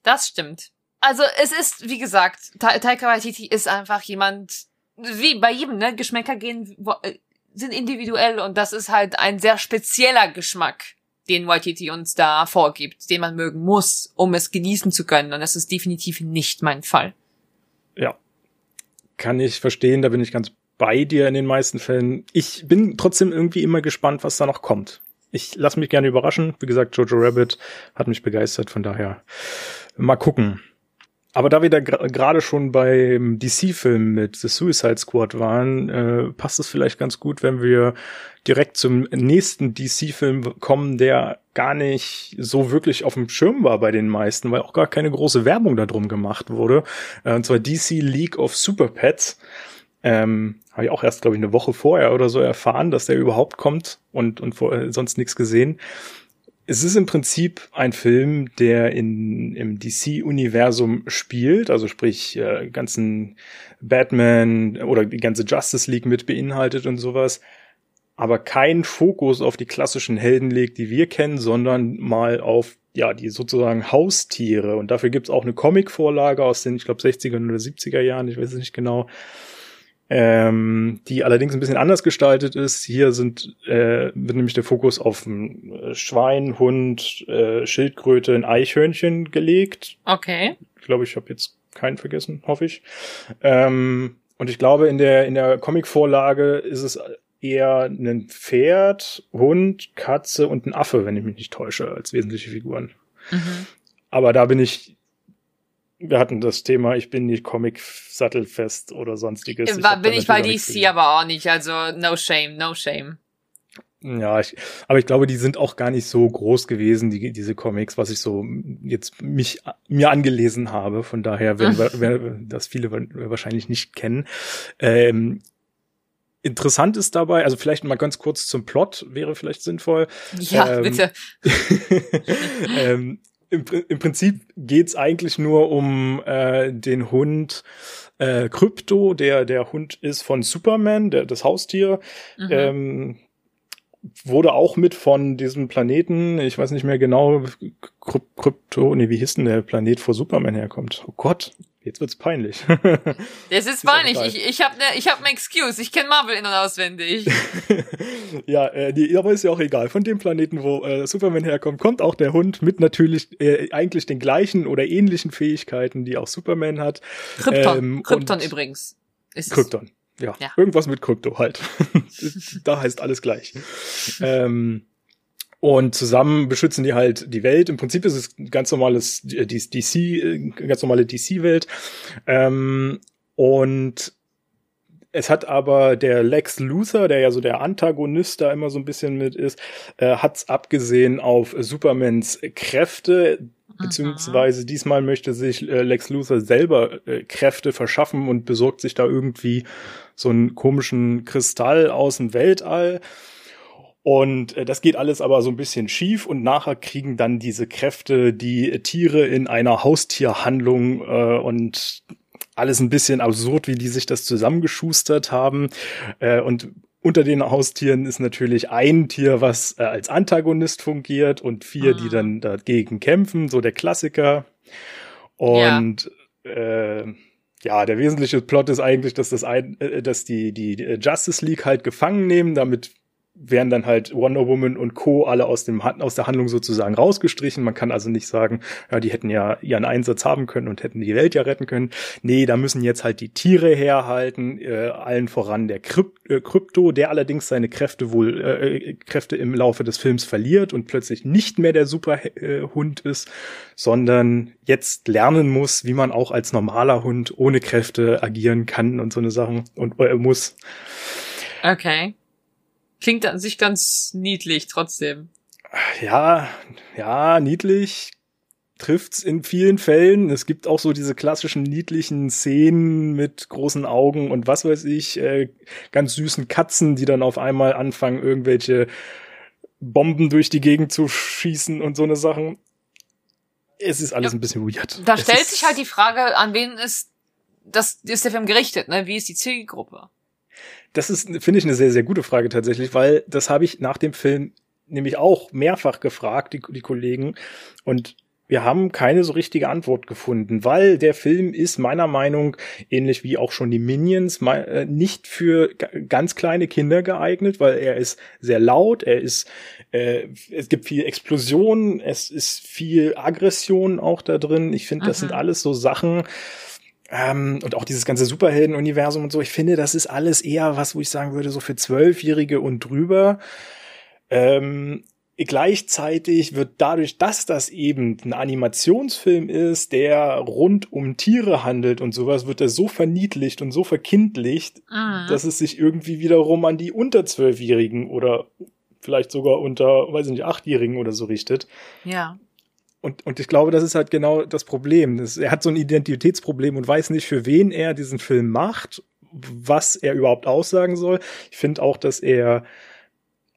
Das stimmt. Also es ist, wie gesagt, Ta Taika Waititi ist einfach jemand, wie bei jedem, ne? Geschmäcker gehen, äh, sind individuell und das ist halt ein sehr spezieller Geschmack, den Waititi uns da vorgibt, den man mögen muss, um es genießen zu können. Und das ist definitiv nicht mein Fall. Ja. Kann ich verstehen, da bin ich ganz bei dir in den meisten Fällen. Ich bin trotzdem irgendwie immer gespannt, was da noch kommt. Ich lasse mich gerne überraschen. Wie gesagt, Jojo Rabbit hat mich begeistert, von daher mal gucken. Aber da wir da gerade schon beim DC-Film mit The Suicide Squad waren, äh, passt es vielleicht ganz gut, wenn wir direkt zum nächsten DC-Film kommen, der gar nicht so wirklich auf dem Schirm war bei den meisten, weil auch gar keine große Werbung darum gemacht wurde. Äh, und zwar DC League of Super Pets. Ähm, Habe ich auch erst, glaube ich, eine Woche vorher oder so erfahren, dass der überhaupt kommt und, und vor, äh, sonst nichts gesehen. Es ist im Prinzip ein Film, der in, im DC-Universum spielt, also sprich äh, ganzen Batman oder die ganze Justice League mit beinhaltet und sowas, aber keinen Fokus auf die klassischen Helden legt, die wir kennen, sondern mal auf ja die sozusagen Haustiere. Und dafür gibt's auch eine Comic-Vorlage aus den, ich glaube, 60er oder 70er Jahren, ich weiß es nicht genau, ähm, die allerdings ein bisschen anders gestaltet ist. Hier sind äh, wird nämlich der Fokus auf ein äh, Schwein, Hund, äh, Schildkröte, ein Eichhörnchen gelegt. Okay. Ich glaube, ich habe jetzt keinen vergessen, hoffe ich. Ähm, und ich glaube, in der in der Comic-Vorlage ist es eher ein Pferd, Hund, Katze und ein Affe, wenn ich mich nicht täusche, als wesentliche Figuren. Mhm. Aber da bin ich, wir hatten das Thema, ich bin nicht Comic-sattelfest oder sonstiges. War, hab da bin ich bei DC aber auch nicht, also no shame, no shame. Ja, ich, aber ich glaube, die sind auch gar nicht so groß gewesen, die, diese Comics, was ich so jetzt mich mir angelesen habe. Von daher werden, wir, werden das viele wahrscheinlich nicht kennen. Ähm, interessant ist dabei, also vielleicht mal ganz kurz zum Plot wäre vielleicht sinnvoll. Ja, Ähm, bitte. ähm, im, Im Prinzip geht's eigentlich nur um äh, den Hund äh, Krypto, der der Hund ist von Superman, der das Haustier. Mhm. Ähm, wurde auch mit von diesem Planeten, ich weiß nicht mehr genau, Kryp Krypto, nee, wie hieß denn der Planet, wo Superman herkommt? Oh Gott, jetzt wird's peinlich. Das ist peinlich. Ich, ich habe ne, ich hab ne Excuse. Ich kenne Marvel in- und auswendig. ja, äh, die, aber ist ja auch egal. Von dem Planeten, wo äh, Superman herkommt, kommt auch der Hund mit natürlich äh, eigentlich den gleichen oder ähnlichen Fähigkeiten, die auch Superman hat. Krypton. Ähm, Krypton übrigens. Ist. Krypton. Ja, Ja. irgendwas mit Krypto halt. da heißt alles gleich. ähm, Und zusammen beschützen die halt die Welt. Im Prinzip ist es ein ganz normales DC, äh, ganz normale DC-Welt. Ähm, und es hat aber der Lex Luthor, der ja so der Antagonist da immer so ein bisschen mit ist, äh, hat's abgesehen auf Supermans Kräfte, beziehungsweise diesmal möchte sich äh, Lex Luthor selber äh, Kräfte verschaffen und besorgt sich da irgendwie so einen komischen Kristall aus dem Weltall. Und äh, das geht alles aber so ein bisschen schief und nachher kriegen dann diese Kräfte die Tiere in einer Haustierhandlung äh, und alles ein bisschen absurd, wie die sich das zusammengeschustert haben. Äh, und unter den Haustieren ist natürlich ein Tier, was äh, als Antagonist fungiert und vier, ah. die dann dagegen kämpfen, so der Klassiker. Und ja. äh, ja, der wesentliche Plot ist eigentlich, dass das ein, äh, dass die die Justice League halt gefangen nehmen, damit werden dann halt Wonder Woman und Co. alle aus, dem, aus der Handlung sozusagen rausgestrichen. Man kann also nicht sagen, ja, die hätten ja ihren Einsatz haben können und hätten die Welt ja retten können. Nee, da müssen jetzt halt die Tiere herhalten, äh, allen voran der Kryp äh, Krypto, der allerdings seine Kräfte wohl, äh, Kräfte im Laufe des Films verliert und plötzlich nicht mehr der Superhund ist, sondern jetzt lernen muss, wie man auch als normaler Hund ohne Kräfte agieren kann und so eine Sachen und äh, muss. Okay. Klingt an sich ganz niedlich trotzdem. Ja, ja, niedlich trifft's in vielen Fällen. Es gibt auch so diese klassischen niedlichen Szenen mit großen Augen und was weiß ich, äh, ganz süßen Katzen, die dann auf einmal anfangen, irgendwelche Bomben durch die Gegend zu schießen und so eine Sachen. Es ist alles ja, ein bisschen weird. Da es stellt sich halt die Frage, an wen ist das ist der Film gerichtet, ne? Wie ist die Zielgruppe? Das ist, finde ich, eine sehr, sehr gute Frage tatsächlich, weil das habe ich nach dem Film nämlich auch mehrfach gefragt, die, die Kollegen. Und wir haben keine so richtige Antwort gefunden, weil der Film ist meiner Meinung ähnlich wie auch schon die Minions äh, nicht für ganz kleine Kinder geeignet, weil er ist sehr laut, er ist äh, es gibt viel Explosion, es ist viel Aggression auch da drin. Ich finde, das sind alles so Sachen, ähm, und auch dieses ganze Superhelden-Universum und so, ich finde, das ist alles eher was, wo ich sagen würde, so für Zwölfjährige und drüber. Ähm, gleichzeitig wird dadurch, dass das eben ein Animationsfilm ist, der rund um Tiere handelt und sowas, wird er so verniedlicht und so verkindlicht, mhm. dass es sich irgendwie wiederum an die unter Zwölfjährigen oder vielleicht sogar unter, weiß ich nicht, Achtjährigen oder so richtet. Ja. Und, und ich glaube, das ist halt genau das Problem. Das, er hat so ein Identitätsproblem und weiß nicht, für wen er diesen Film macht, was er überhaupt aussagen soll. Ich finde auch, dass er,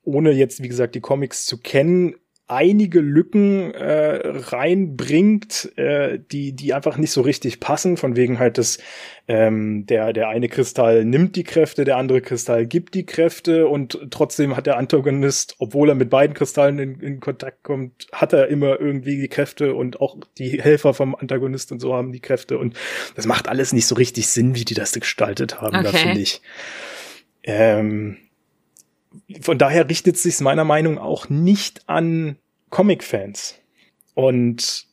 ohne jetzt, wie gesagt, die Comics zu kennen, einige Lücken äh, reinbringt, äh, die die einfach nicht so richtig passen, von wegen halt dass ähm, der der eine Kristall nimmt die Kräfte, der andere Kristall gibt die Kräfte und trotzdem hat der Antagonist, obwohl er mit beiden Kristallen in, in Kontakt kommt, hat er immer irgendwie die Kräfte und auch die Helfer vom Antagonist und so haben die Kräfte und das macht alles nicht so richtig Sinn, wie die das gestaltet haben, okay. da finde ich. Ähm, von daher richtet sich meiner Meinung auch nicht an Comic-Fans. Und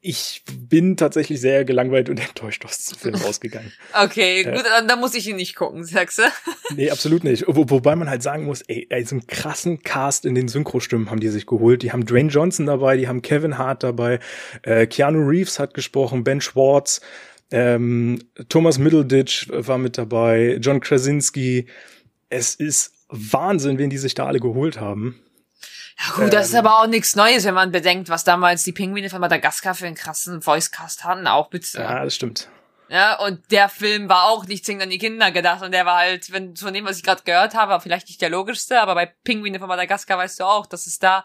ich bin tatsächlich sehr gelangweilt und enttäuscht aus dem Film rausgegangen. Okay, äh, gut, dann, dann muss ich ihn nicht gucken, sagst du? nee, absolut nicht. Wo, wobei man halt sagen muss, ey, ey, so einen krassen Cast in den Synchrostimmen haben die sich geholt. Die haben Dwayne Johnson dabei, die haben Kevin Hart dabei, äh, Keanu Reeves hat gesprochen, Ben Schwartz, ähm, Thomas Middleditch war mit dabei, John Krasinski, es ist Wahnsinn, wen die sich da alle geholt haben. Ja gut, ähm, das ist ähm, aber auch nichts Neues, wenn man bedenkt, was damals die Pinguine von Madagaskar für einen krassen Voicecast hatten, auch bitte. Ja, das stimmt. Ja, und der Film war auch nicht zwingend an die Kinder gedacht und der war halt, wenn von dem, was ich gerade gehört habe, vielleicht nicht der logischste, aber bei Pinguine von Madagaskar weißt du auch, dass es da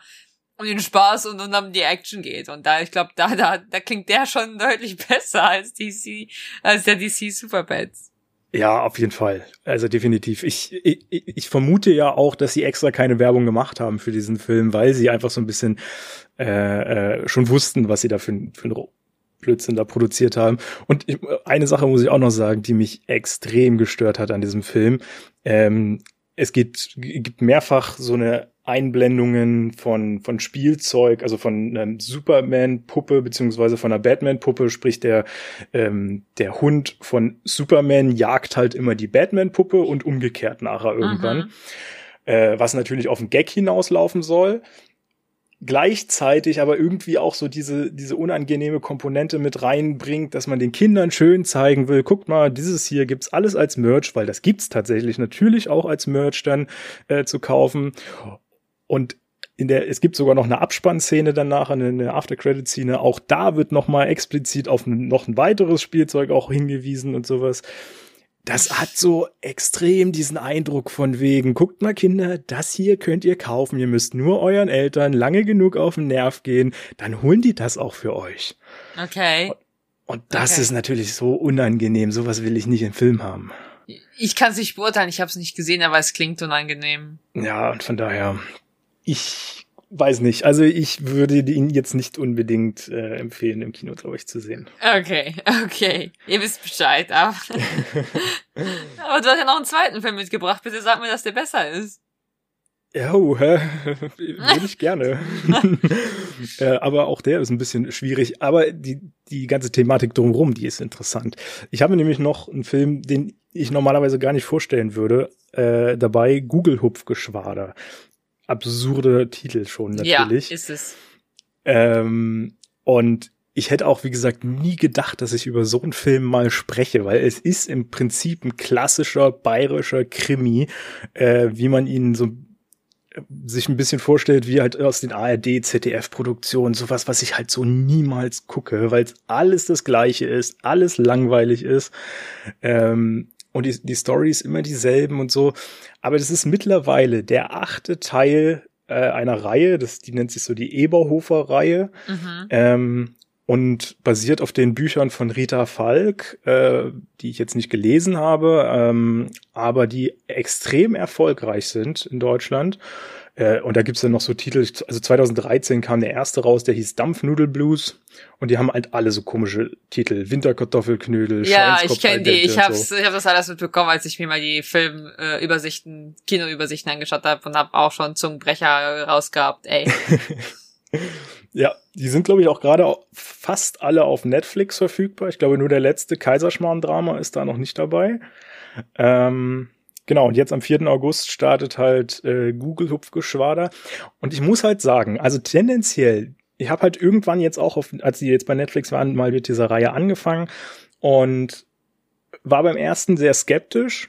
um den Spaß und, und um die Action geht. Und da, ich glaube, da, da, da klingt der schon deutlich besser als DC, als der DC Superbats. Ja, auf jeden Fall. Also definitiv. Ich, ich, ich vermute ja auch, dass sie extra keine Werbung gemacht haben für diesen Film, weil sie einfach so ein bisschen äh, äh, schon wussten, was sie da für, für einen Blödsinn da produziert haben. Und ich, eine Sache muss ich auch noch sagen, die mich extrem gestört hat an diesem Film. Ähm, es gibt, gibt mehrfach so eine Einblendungen von, von Spielzeug, also von einer Superman-Puppe beziehungsweise von einer Batman-Puppe, sprich der, ähm, der Hund von Superman jagt halt immer die Batman-Puppe und umgekehrt nachher irgendwann. äh, was natürlich auf den Gag hinauslaufen soll gleichzeitig aber irgendwie auch so diese, diese unangenehme Komponente mit reinbringt, dass man den Kindern schön zeigen will, guckt mal, dieses hier gibt's alles als Merch, weil das gibt's tatsächlich natürlich auch als Merch dann äh, zu kaufen. Und in der, es gibt sogar noch eine Abspannszene danach, eine, eine After-Credit-Szene. Auch da wird noch mal explizit auf noch ein weiteres Spielzeug auch hingewiesen und sowas das hat so extrem diesen Eindruck von wegen, guckt mal Kinder, das hier könnt ihr kaufen, ihr müsst nur euren Eltern lange genug auf den Nerv gehen, dann holen die das auch für euch. Okay. Und das Okay. ist natürlich so unangenehm, sowas will ich nicht im Film haben. Ich kann es nicht beurteilen, ich habe es nicht gesehen, aber es klingt unangenehm. Ja, und von daher, ich weiß nicht, also ich würde ihn jetzt nicht unbedingt äh, empfehlen, im Kino, glaube ich, zu sehen. Okay, okay. Ihr wisst Bescheid, aber. aber du hast ja noch einen zweiten Film mitgebracht. Bitte sag mir, dass der besser ist. Ja, oh, hä? würde ich gerne. äh, aber auch der ist ein bisschen schwierig. Aber die, die ganze Thematik drumherum, die ist interessant. Ich habe nämlich noch einen Film, den ich normalerweise gar nicht vorstellen würde, äh, dabei Google Hupfgeschwader. Absurde Titel schon natürlich. Ja, ist es. Ähm, und ich hätte auch, wie gesagt, nie gedacht, dass ich über so einen Film mal spreche, weil es ist im Prinzip ein klassischer bayerischer Krimi, äh, wie man ihn so äh, sich ein bisschen vorstellt, wie halt aus den ARD, ZDF-Produktionen, sowas, was ich halt so niemals gucke, weil es alles das Gleiche ist, alles langweilig ist. Ähm, und die, die Story ist immer dieselben und so. Aber das ist mittlerweile der achte Teil äh, einer Reihe, das, die nennt sich so die Eberhofer-Reihe. Mhm. Ähm, und basiert auf den Büchern von Rita Falk, äh, die ich jetzt nicht gelesen habe, ähm, aber die extrem erfolgreich sind in Deutschland. Äh, und da gibt's dann noch so Titel, also 2013 kam der erste raus, der hieß Dampfnudelblues. Und die haben halt alle so komische Titel. Winterkartoffelknödel, Ja, ich kenne die. Ich hab's, so. ich hab das alles mitbekommen, als ich mir mal die Filmübersichten, Kinoübersichten angeschaut habe und hab auch schon Zungenbrecher rausgehabt, ey. Ja, die sind, glaube ich, auch gerade fast alle auf Netflix verfügbar. Ich glaube, nur der letzte Kaiserschmarrn-Drama ist da noch nicht dabei. Ähm, genau, und jetzt am 4. August startet halt äh, Google Hupfgeschwader. Und ich muss halt sagen, also tendenziell, ich habe halt irgendwann jetzt auch, auf, als die jetzt bei Netflix waren, mal mit dieser Reihe angefangen und war beim ersten sehr skeptisch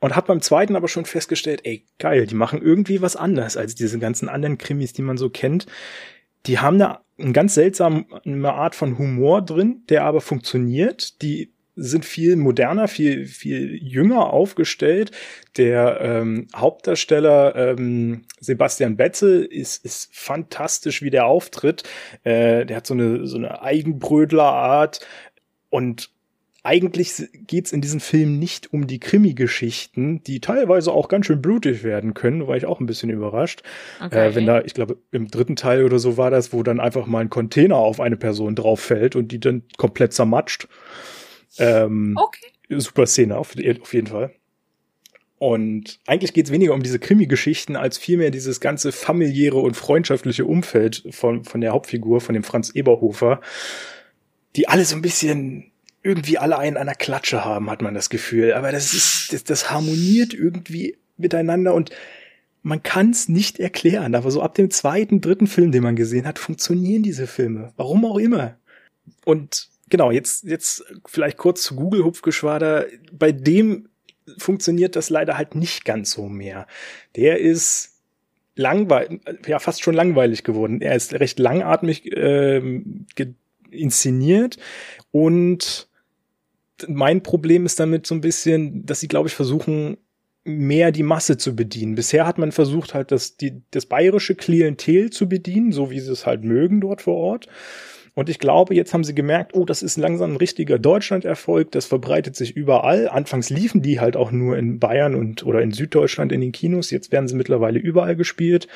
und habe beim zweiten aber schon festgestellt, ey, geil, die machen irgendwie was anders als diese ganzen anderen Krimis, die man so kennt. Die haben eine, eine ganz seltsame Art von Humor drin, der aber funktioniert. Die sind viel moderner, viel, viel jünger aufgestellt. Der ähm, Hauptdarsteller ähm, Sebastian Betze ist, ist fantastisch, wie der auftritt. Äh, der hat so eine, so eine Eigenbrödlerart und eigentlich geht's in diesem Film nicht um die Krimi-Geschichten, die teilweise auch ganz schön blutig werden können, war ich auch ein bisschen überrascht. Okay. Äh, wenn da, ich glaube, im dritten Teil oder so war das, wo dann einfach mal ein Container auf eine Person drauf fällt und die dann komplett zermatscht. Ähm, okay. super Szene, auf, auf jeden Fall. Und eigentlich geht's weniger um diese Krimi-Geschichten, als vielmehr dieses ganze familiäre und freundschaftliche Umfeld von, von der Hauptfigur, von dem Franz Eberhofer, die alle so ein bisschen irgendwie alle einen an der Klatsche haben, hat man das Gefühl. Aber das ist, das, das harmoniert irgendwie miteinander und man kann es nicht erklären. Aber so ab dem zweiten, dritten Film, den man gesehen hat, funktionieren diese Filme. Warum auch immer. Und genau, jetzt, jetzt vielleicht kurz zu Google Hupfgeschwader. Bei dem funktioniert das leider halt nicht ganz so mehr. Der ist langweilig, ja, fast schon langweilig geworden. Er ist recht langatmig ge- inszeniert und mein Problem ist damit so ein bisschen, dass sie, glaube ich, versuchen, mehr die Masse zu bedienen. Bisher hat man versucht, halt das, die, das bayerische Klientel zu bedienen, so wie sie es halt mögen dort vor Ort. Und ich glaube, jetzt haben sie gemerkt, oh, das ist langsam ein richtiger Deutschland-Erfolg, das verbreitet sich überall. Anfangs liefen die halt auch nur in Bayern und oder in Süddeutschland in den Kinos, jetzt werden sie mittlerweile überall gespielt.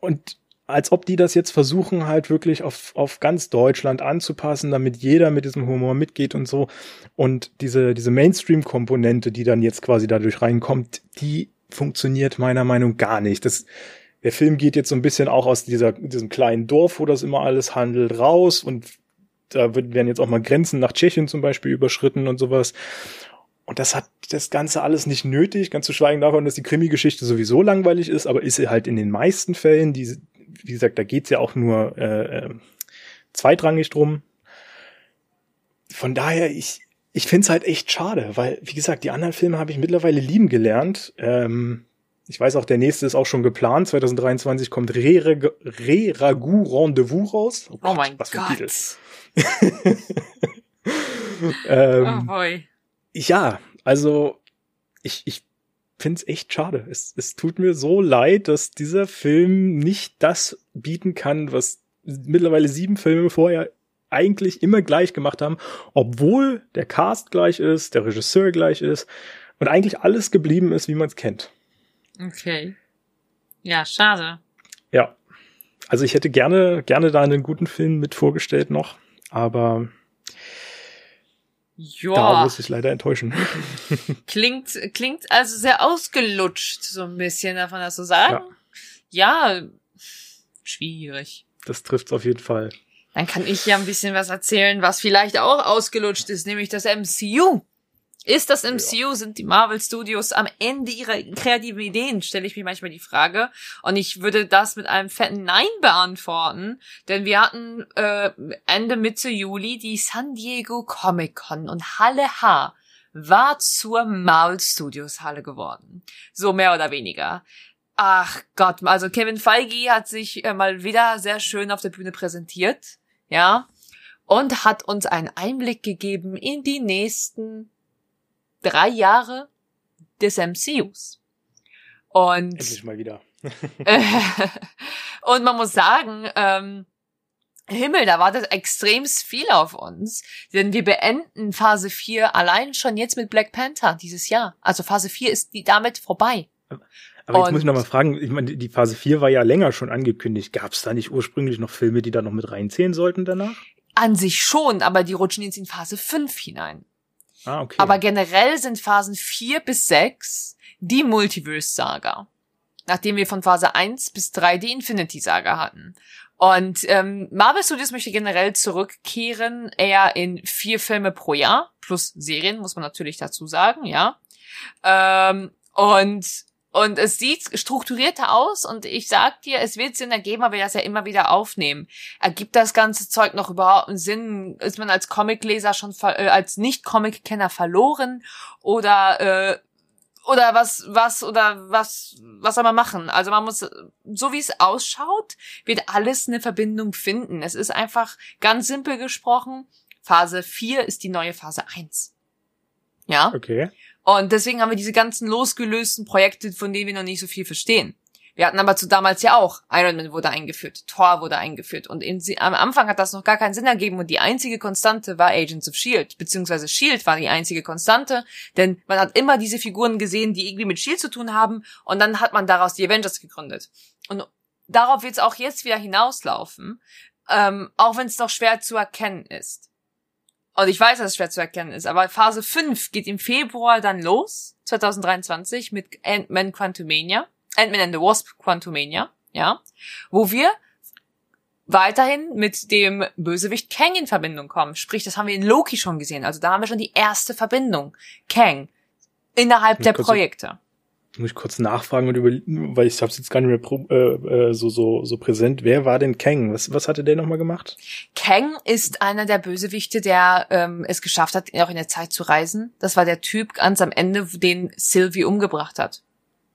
Und als ob die das jetzt versuchen, halt wirklich auf, auf ganz Deutschland anzupassen, damit jeder mit diesem Humor mitgeht und so. Und diese, diese Mainstream-Komponente, die dann jetzt quasi dadurch reinkommt, die funktioniert meiner Meinung nach gar nicht. Das, der Film geht jetzt so ein bisschen auch aus dieser, diesem kleinen Dorf, wo das immer alles handelt, raus und da werden jetzt auch mal Grenzen nach Tschechien zum Beispiel überschritten und sowas. Und das hat das Ganze alles nicht nötig, ganz zu schweigen davon, dass die Krimi-Geschichte sowieso langweilig ist, aber ist sie halt in den meisten Fällen, die, wie gesagt, da geht's ja auch nur äh, äh, zweitrangig drum. Von daher, ich, ich find's halt echt schade, weil, wie gesagt, die anderen Filme habe ich mittlerweile lieben gelernt. Ähm, ich weiß auch, der nächste ist auch schon geplant. 2023 kommt Re-Ragout Rendezvous raus. Oh, oh Gott, mein was für Gott. Titel. ähm, oh boy. Ja, also ich, ich finde es echt schade. Es, es tut mir so leid, dass dieser Film nicht das bieten kann, was mittlerweile sieben Filme vorher eigentlich immer gleich gemacht haben, obwohl der Cast gleich ist, der Regisseur gleich ist und eigentlich alles geblieben ist, wie man es kennt. Okay. Ja, schade. Ja. Also ich hätte gerne, gerne da einen guten Film mit vorgestellt noch, aber ja. Da muss ich leider enttäuschen. Klingt, klingt also sehr ausgelutscht, so ein bisschen, davon das so sagen? Ja. ja, schwierig. Das trifft's auf jeden Fall. Dann kann ich ja ein bisschen was erzählen, was vielleicht auch ausgelutscht ist, nämlich das MCU. Ist das MCU, sind die Marvel Studios am Ende ihrer kreativen Ideen, stelle ich mir manchmal die Frage. Und ich würde das mit einem fetten Nein beantworten, denn wir hatten äh, Ende Mitte Juli die San Diego Comic Con und Halle H war zur Marvel Studios Halle geworden. So mehr oder weniger. Ach Gott, also Kevin Feige hat sich äh, mal wieder sehr schön auf der Bühne präsentiert, ja, und hat uns einen Einblick gegeben in die nächsten drei Jahre des MCUs. Und endlich mal wieder. und man muss sagen, ähm, Himmel, da wartet extrem viel auf uns, denn wir beenden Phase 4 allein schon jetzt mit Black Panther dieses Jahr. Also Phase 4 ist die damit vorbei. Aber jetzt und, muss ich noch mal fragen, ich meine, die Phase 4 war ja länger schon angekündigt. Gab es da nicht ursprünglich noch Filme, die da noch mit reinzählen sollten danach? An sich schon, aber die rutschen jetzt in Phase 5 hinein. Ah, okay. Aber generell sind Phasen 4 bis 6 die Multiverse-Saga. Nachdem wir von Phase 1 bis 3 die Infinity-Saga hatten. Und ähm, Marvel Studios möchte generell zurückkehren, eher in vier Filme pro Jahr, plus Serien, muss man natürlich dazu sagen, ja. Ähm, und und es sieht strukturierter aus und ich sag dir, es wird Sinn ergeben, aber wir das ja immer wieder aufnehmen. Ergibt das ganze Zeug noch überhaupt einen Sinn? Ist man als Comicleser schon, äh, als Nicht-Comic-Kenner verloren? Oder, äh, oder was, was, oder was, was soll man machen? Also man muss, so wie es ausschaut, wird alles eine Verbindung finden. Es ist einfach ganz simpel gesprochen, Phase 4 ist die neue Phase 1. Ja? Okay. Und deswegen haben wir diese ganzen losgelösten Projekte, von denen wir noch nicht so viel verstehen. Wir hatten aber zu damals ja auch, Iron Man wurde eingeführt, Thor wurde eingeführt und in, am Anfang hat das noch gar keinen Sinn ergeben und die einzige Konstante war Agents of S.H.I.E.L.D., beziehungsweise S.H.I.E.L.D. war die einzige Konstante, denn man hat immer diese Figuren gesehen, die irgendwie mit S.H.I.E.L.D. zu tun haben und dann hat man daraus die Avengers gegründet. Und darauf wird es auch jetzt wieder hinauslaufen, ähm, auch wenn es doch schwer zu erkennen ist. Und ich weiß, dass es schwer zu erkennen ist, aber Phase 5 geht im Februar dann los, 2023, mit Ant-Man Quantumania, Ant-Man and the Wasp Quantumania, ja, wo wir weiterhin mit dem Bösewicht Kang in Verbindung kommen. Sprich, das haben wir in Loki schon gesehen. Also da haben wir schon die erste Verbindung. Kang. Innerhalb der Projekte muss ich kurz nachfragen und über, weil ich habe es jetzt gar nicht mehr pro, äh, äh, so so so präsent. Wer war denn Kang? Was was hatte der nochmal gemacht? Kang ist einer der Bösewichte, der ähm, es geschafft hat, auch in der Zeit zu reisen. Das war der Typ ganz am Ende, den Sylvie umgebracht hat.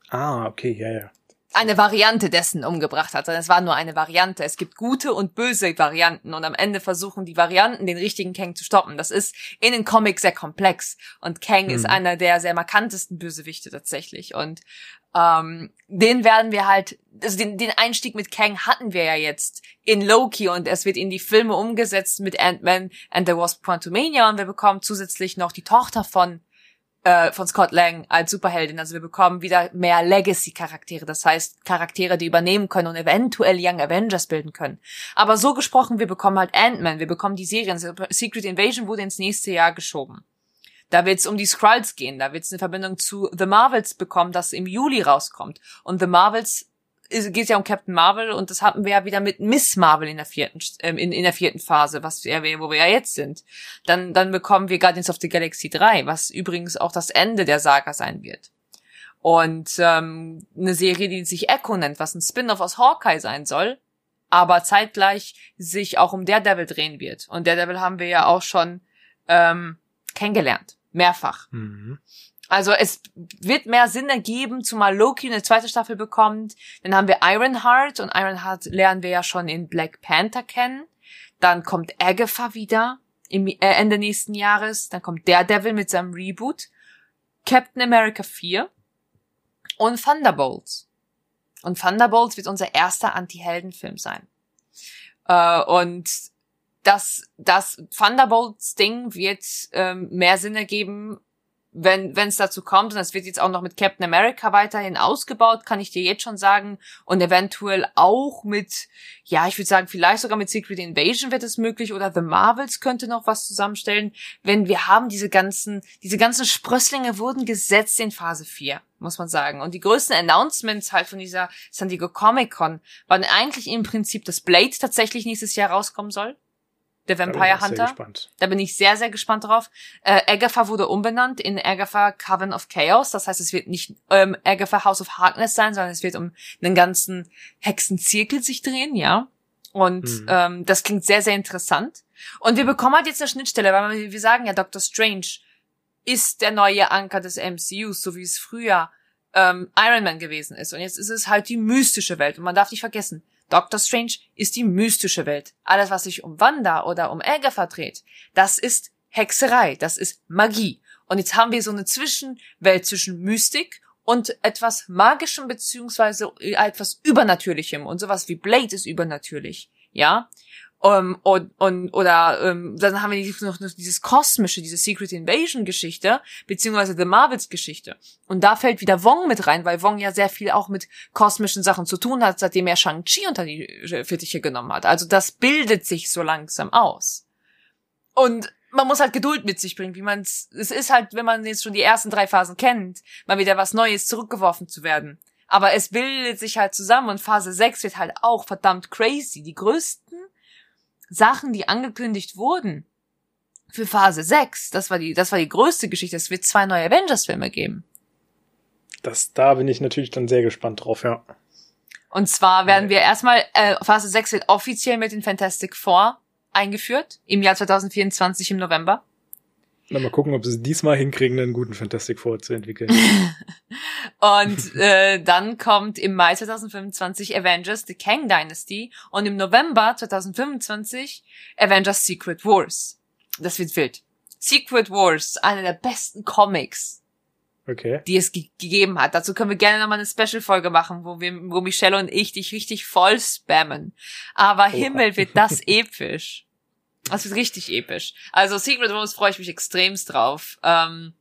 Ah, okay, ja ja eine Variante dessen umgebracht hat, sondern es war nur eine Variante. Es gibt gute und böse Varianten und am Ende versuchen die Varianten den richtigen Kang zu stoppen. Das ist in den Comics sehr komplex und Kang mhm. ist einer der sehr markantesten Bösewichte tatsächlich und ähm, den werden wir halt, also den, den Einstieg mit Kang hatten wir ja jetzt in Loki und es wird in die Filme umgesetzt mit Ant-Man and the Wasp Quantumania und wir bekommen zusätzlich noch die Tochter von äh, von Scott Lang als Superheldin. Also wir bekommen wieder mehr Legacy-Charaktere, das heißt Charaktere, die übernehmen können und eventuell Young Avengers bilden können. Aber so gesprochen, wir bekommen halt Ant-Man, wir bekommen die Serien. Secret Invasion wurde ins nächste Jahr geschoben. Da wird es um die Skrulls gehen, da wird es eine Verbindung zu The Marvels bekommen, das im Juli rauskommt. Und The Marvels geht ja um Captain Marvel und das hatten wir ja wieder mit Miss Marvel in der vierten ähm, in, in der vierten Phase, was wir, wo wir ja jetzt sind. Dann dann bekommen wir Guardians of the Galaxy 3, was übrigens auch das Ende der Saga sein wird. Und ähm, eine Serie, die sich Echo nennt, was ein Spin-off aus Hawkeye sein soll, aber zeitgleich sich auch um Daredevil drehen wird. Und Daredevil haben wir ja auch schon ähm, kennengelernt, mehrfach. Mhm. Also es wird mehr Sinn ergeben, zumal Loki eine zweite Staffel bekommt. Dann haben wir Ironheart und Ironheart lernen wir ja schon in Black Panther kennen. Dann kommt Agatha wieder im äh, Ende nächsten Jahres. Dann kommt Daredevil mit seinem Reboot. Captain America 4 und Thunderbolts. Und Thunderbolts wird unser erster Anti-Helden-Film sein. Äh, und das, das Thunderbolts-Ding wird ähm, mehr Sinn ergeben, wenn wenn es dazu kommt, und das wird jetzt auch noch mit Captain America weiterhin ausgebaut, kann ich dir jetzt schon sagen, und eventuell auch mit, ja, ich würde sagen, vielleicht sogar mit Secret Invasion wird es möglich, oder The Marvels könnte noch was zusammenstellen, wenn wir haben diese ganzen, diese ganzen Sprösslinge wurden gesetzt in Phase 4, muss man sagen. Und die größten Announcements halt von dieser San Diego Comic Con waren eigentlich im Prinzip, dass Blade tatsächlich nächstes Jahr rauskommen soll. The Vampire da Hunter. Da bin ich sehr, sehr gespannt drauf. Äh, Agatha wurde umbenannt in Agatha Coven of Chaos. Das heißt, es wird nicht ähm, Agatha House of Harkness sein, sondern es wird um einen ganzen Hexenzirkel sich drehen, ja. Und mhm. ähm, das klingt sehr, sehr interessant. Und wir bekommen halt jetzt eine Schnittstelle, weil wir sagen ja, Doctor Strange ist der neue Anker des MCUs, so wie es früher ähm, Iron Man gewesen ist. Und jetzt ist es halt die mystische Welt. Und man darf nicht vergessen, Doctor Strange ist die mystische Welt. Alles, was sich um Wanda oder um Agatha dreht, das ist Hexerei, das ist Magie. Und jetzt haben wir so eine Zwischenwelt zwischen Mystik und etwas Magischem beziehungsweise etwas Übernatürlichem und sowas wie Blade ist übernatürlich, ja. Um, ähm, und, und, oder um, ähm, dann haben wir noch, noch dieses kosmische, diese Secret Invasion Geschichte, beziehungsweise The Marvels Geschichte. Und da fällt wieder Wong mit rein, weil Wong ja sehr viel auch mit kosmischen Sachen zu tun hat, seitdem er Shang-Chi unter die Fittiche genommen hat. Also das bildet sich so langsam aus. Und man muss halt Geduld mit sich bringen, wie man es, es ist halt, wenn man jetzt schon die ersten drei Phasen kennt, mal wieder was Neues zurückgeworfen zu werden. Aber es bildet sich halt zusammen und Phase 6 wird halt auch verdammt crazy. Die größten Sachen, die angekündigt wurden für Phase 6, das war die, das war die größte Geschichte. Es wird zwei neue Avengers-Filme geben. Das, da bin ich natürlich dann sehr gespannt drauf, ja. Und zwar werden wir erstmal, äh, Phase 6 wird offiziell mit den Fantastic Four eingeführt, im Jahr 2024 im November. Na, mal gucken, ob sie es diesmal hinkriegen, einen guten Fantastic Four zu entwickeln. und äh, dann kommt im Mai 2025 Avengers The Kang Dynasty und im November 2025 Avengers Secret Wars. Das wird wild. Secret Wars, einer der besten Comics, okay. die es ge gegeben hat. Dazu können wir gerne nochmal eine Special-Folge machen, wo wir, wo Michelle und ich dich richtig voll spammen. Aber. Himmel wird das episch. Das wird richtig episch. Also Secret Wars freue ich mich extremst drauf. Ähm,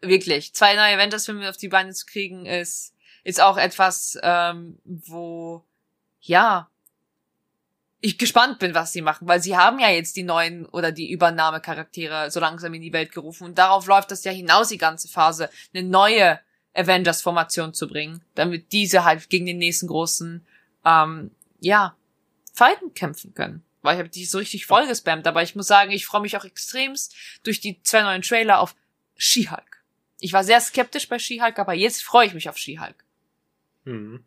wirklich. Zwei neue Avengers-Filme auf die Beine zu kriegen, ist, ist auch etwas, ähm, wo, ja, ich gespannt bin, was sie machen, weil sie haben ja jetzt die neuen oder die Übernahmecharaktere so langsam in die Welt gerufen und darauf läuft das ja hinaus die ganze Phase, eine neue Avengers-Formation zu bringen, damit diese halt gegen den nächsten großen, ähm, ja, Feinden kämpfen können weil ich habe die so richtig voll gespammt. Aber ich muss sagen, ich freue mich auch extremst durch die zwei neuen Trailer auf She-Hulk. Ich war sehr skeptisch bei She-Hulk, aber jetzt freue ich mich auf She-Hulk. Hm.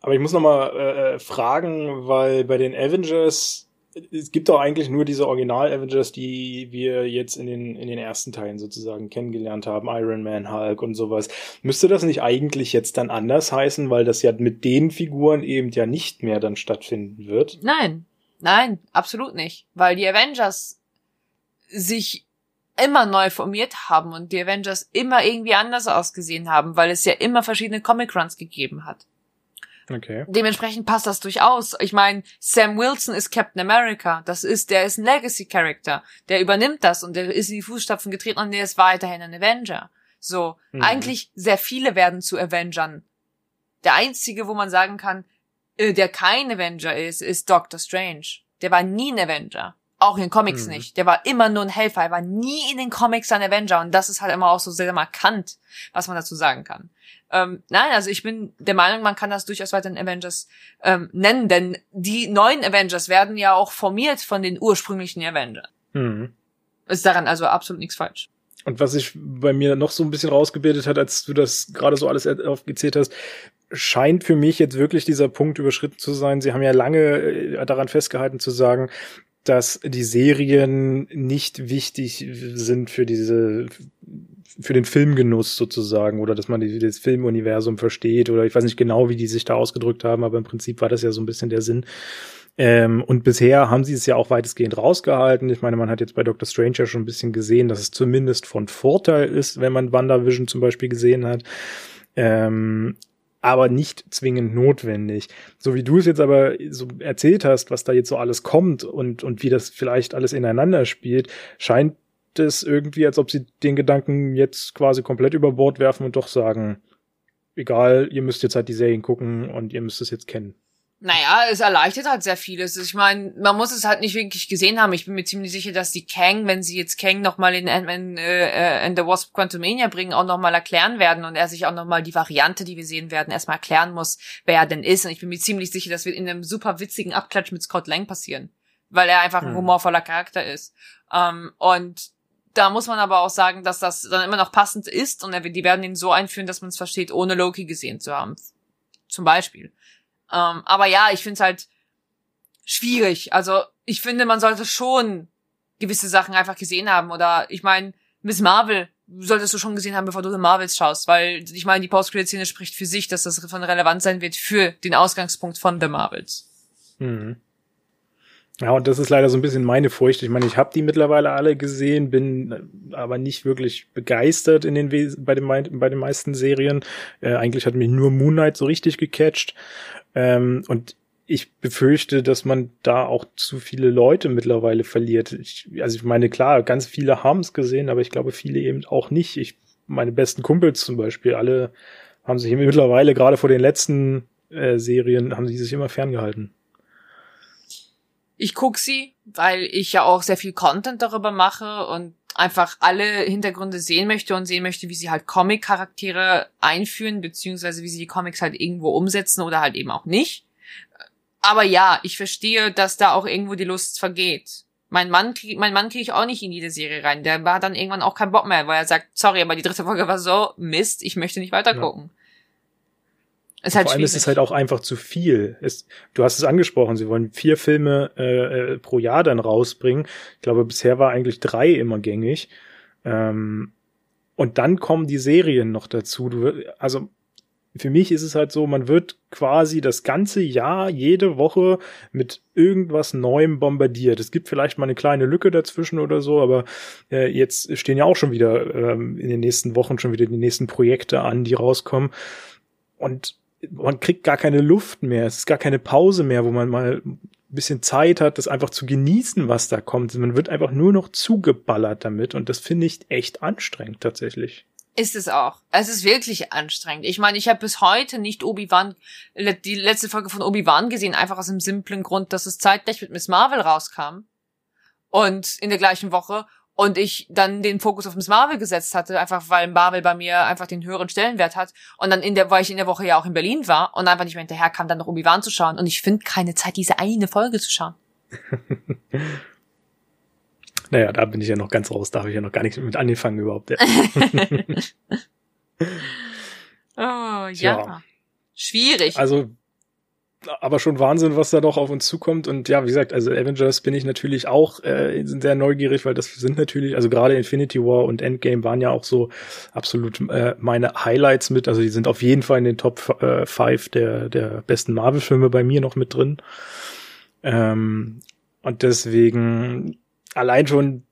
Aber ich muss noch mal äh, äh, fragen, weil bei den Avengers es gibt doch eigentlich nur diese Original-Avengers, die wir jetzt in den, in den ersten Teilen sozusagen kennengelernt haben. Iron Man, Hulk und sowas. Müsste das nicht eigentlich jetzt dann anders heißen, weil das ja mit den Figuren eben ja nicht mehr dann stattfinden wird? Nein. Nein, absolut nicht. Weil die Avengers sich immer neu formiert haben und die Avengers immer irgendwie anders ausgesehen haben, weil es ja immer verschiedene Comic Runs gegeben hat. Okay. Dementsprechend passt das durchaus. Ich meine, Sam Wilson ist Captain America. Das ist, der ist ein Legacy Character. Der übernimmt das und der ist in die Fußstapfen getreten und der ist weiterhin ein Avenger. So. Mhm. Eigentlich sehr viele werden zu Avengern. Der einzige, wo man sagen kann, der kein Avenger ist, ist Doctor Strange. Der war nie ein Avenger. Auch in den Comics mhm. nicht. Der war immer nur ein Helfer. Er war nie in den Comics ein Avenger. Und das ist halt immer auch so sehr markant, was man dazu sagen kann. Ähm, nein, also ich bin der Meinung, man kann das durchaus weiter in Avengers ähm, nennen, denn die neuen Avengers werden ja auch formiert von den ursprünglichen Avengers. Mhm. Ist daran also absolut nichts falsch. Und was sich bei mir noch so ein bisschen rausgebildet hat, als du das gerade so alles aufgezählt hast, scheint für mich jetzt wirklich dieser Punkt überschritten zu sein. Sie haben ja lange äh, daran festgehalten zu sagen, dass die Serien nicht wichtig sind für diese für den Filmgenuss sozusagen oder dass man das Filmuniversum versteht oder ich weiß nicht genau, wie die sich da ausgedrückt haben, aber im Prinzip war das ja so ein bisschen der Sinn. Ähm, und bisher haben sie es ja auch weitestgehend rausgehalten. Ich meine, man hat jetzt bei Doctor Strange ja schon ein bisschen gesehen, dass es zumindest von Vorteil ist, wenn man WandaVision zum Beispiel gesehen hat. Ähm, aber nicht zwingend notwendig. So wie du es jetzt aber so erzählt hast, was da jetzt so alles kommt und, und wie das vielleicht alles ineinander spielt, scheint es irgendwie, als ob sie den Gedanken jetzt quasi komplett über Bord werfen und doch sagen, egal, ihr müsst jetzt halt die Serien gucken und ihr müsst es jetzt kennen. Naja, es erleichtert halt sehr vieles. Ich meine, man muss es halt nicht wirklich gesehen haben. Ich bin mir ziemlich sicher, dass die Kang, wenn sie jetzt Kang nochmal in Ant-Man äh, in The Wasp Quantumania bringen, auch nochmal erklären werden und er sich auch nochmal die Variante, die wir sehen werden, erstmal erklären muss, wer er denn ist. Und ich bin mir ziemlich sicher, das wird in einem super witzigen Abklatsch mit Scott Lang passieren. Weil er einfach ein hm. humorvoller Charakter ist. Ähm, und da muss man aber auch sagen, dass das dann immer noch passend ist und die werden ihn so einführen, dass man es versteht, ohne Loki gesehen zu haben. Zum Beispiel. Ähm, aber ja, ich finde es halt schwierig. Also ich finde, man sollte schon gewisse Sachen einfach gesehen haben. Oder ich meine, Miss Marvel solltest du schon gesehen haben, bevor du The Marvels schaust, weil ich meine, die Post-Credit-Szene spricht für sich, dass das von relevant sein wird für den Ausgangspunkt von The Marvels. Mhm. Ja, und das ist leider so ein bisschen meine Furcht. Ich meine, ich habe die mittlerweile alle gesehen, bin aber nicht wirklich begeistert in den bei den bei den meisten Serien. Äh, eigentlich hat mich nur Moon Knight so richtig gecatcht. Ähm, und ich befürchte, dass man da auch zu viele Leute mittlerweile verliert. Ich, also ich meine, klar, ganz viele haben es gesehen, aber ich glaube, viele eben auch nicht. Ich, meine besten Kumpels zum Beispiel, alle haben sich mittlerweile gerade vor den letzten äh, Serien, haben sie sich immer ferngehalten. Ich guck sie, weil ich ja auch sehr viel Content darüber mache und einfach alle Hintergründe sehen möchte und sehen möchte, wie sie halt Comic-Charaktere einführen, beziehungsweise wie sie die Comics halt irgendwo umsetzen oder halt eben auch nicht. Aber ja, ich verstehe, dass da auch irgendwo die Lust vergeht. Mein Mann, krieg, mein Mann kriege ich auch nicht in jede Serie rein. Der war dann irgendwann auch kein Bock mehr, weil er sagt, sorry, aber die dritte Folge war so Mist, ich möchte nicht weiter gucken. Ja. Ist halt Vor allem schwierig. ist es halt auch einfach zu viel. Es, du hast es angesprochen, sie wollen vier Filme äh, äh, pro Jahr dann rausbringen. Ich glaube, bisher war eigentlich drei immer gängig. Ähm, und dann kommen die Serien noch dazu. Du, also für mich ist es halt so, man wird quasi das ganze Jahr, jede Woche mit irgendwas Neuem bombardiert. Es gibt vielleicht mal eine kleine Lücke dazwischen oder so, aber äh, jetzt stehen ja auch schon wieder ähm, in den nächsten Wochen schon wieder die nächsten Projekte an, die rauskommen. Und man kriegt gar keine Luft mehr, es ist gar keine Pause mehr, wo man mal ein bisschen Zeit hat, das einfach zu genießen, was da kommt. Man wird einfach nur noch zugeballert damit und das finde ich echt anstrengend tatsächlich. Ist es auch. Es ist wirklich anstrengend. Ich meine, ich habe bis heute nicht Obi-Wan, die letzte Folge von Obi-Wan gesehen, einfach aus dem simplen Grund, dass es zeitgleich mit Miss Marvel rauskam. Und in der gleichen Woche und ich dann den Fokus auf Miss Marvel gesetzt hatte, einfach weil Marvel bei mir einfach den höheren Stellenwert hat und dann in der, weil ich in der Woche ja auch in Berlin war und einfach nicht mehr hinterher kam, dann noch Obi-Wan zu schauen und ich finde keine Zeit, diese eine Folge zu schauen. naja, da bin ich ja noch ganz raus, da habe ich ja noch gar nichts mit angefangen überhaupt. Ja. oh, ja. Tja. Schwierig. Also aber schon Wahnsinn, was da doch auf uns zukommt. Und ja, wie gesagt, also Avengers bin ich natürlich auch äh, sehr neugierig, weil das sind natürlich, also gerade Infinity War und Endgame waren ja auch so absolut äh, meine Highlights mit. Also die sind auf jeden Fall in den Top äh, 5 der, der besten Marvel-Filme bei mir noch mit drin. Ähm, und deswegen allein schon,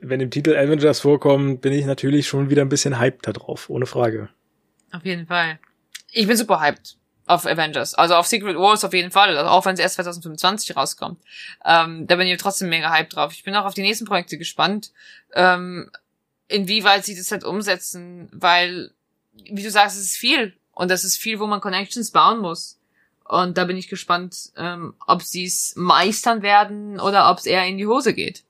wenn im Titel Avengers vorkommt, bin ich natürlich schon wieder ein bisschen hyped da drauf, ohne Frage. Auf jeden Fall. Ich bin super hyped auf Avengers. Also auf Secret Wars auf jeden Fall, also auch wenn es erst 2025 rauskommt. Ähm, da bin ich trotzdem mega hype drauf. Ich bin auch auf die nächsten Projekte gespannt, ähm, inwieweit sie das halt umsetzen, weil, wie du sagst, es ist viel. Und das ist viel, wo man Connections bauen muss. Und da bin ich gespannt, ähm, ob sie es meistern werden oder ob es eher in die Hose geht.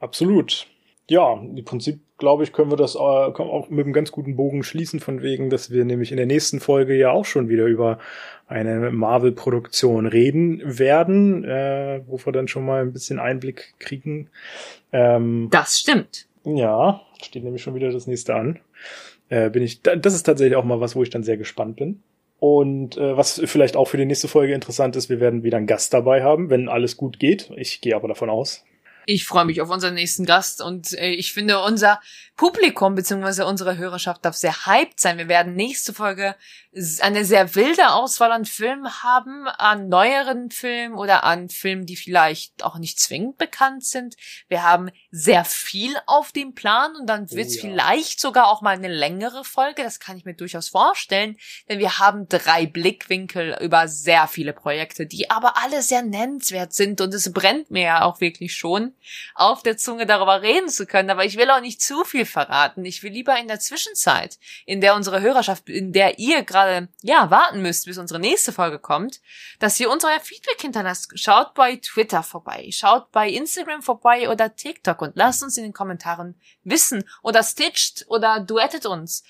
Absolut. Ja, im Prinzip glaube ich, können wir das äh, auch mit einem ganz guten Bogen schließen, von wegen, dass wir nämlich in der nächsten Folge ja auch schon wieder über eine Marvel-Produktion reden werden, äh, wo wir dann schon mal ein bisschen Einblick kriegen. Ähm, das stimmt. Ja, steht nämlich schon wieder das nächste an. Äh, bin ich, das ist tatsächlich auch mal was, wo ich dann sehr gespannt bin. Und äh, was vielleicht auch für die nächste Folge interessant ist, wir werden wieder einen Gast dabei haben, wenn alles gut geht. Ich gehe aber davon aus. Ich freue mich auf unseren nächsten Gast und äh, ich finde, unser Publikum bzw. unsere Hörerschaft darf sehr hyped sein. Wir werden nächste Folge eine sehr wilde Auswahl an Filmen haben, an neueren Filmen oder an Filmen, die vielleicht auch nicht zwingend bekannt sind. Wir haben sehr viel auf dem Plan und dann wird es oh ja. vielleicht sogar auch mal eine längere Folge. Das kann ich mir durchaus vorstellen, denn wir haben drei Blickwinkel über sehr viele Projekte, die aber alle sehr nennenswert sind und es brennt mir ja auch wirklich schon auf der Zunge darüber reden zu können. Aber ich will auch nicht zu viel verraten. Ich will lieber in der Zwischenzeit, in der unsere Hörerschaft, in der ihr gerade ja, warten müsst, bis unsere nächste Folge kommt, dass ihr uns euer Feedback hinterlasst. Schaut bei Twitter vorbei, schaut bei Instagram vorbei oder TikTok und lasst uns in den Kommentaren wissen oder stitcht oder duettet uns.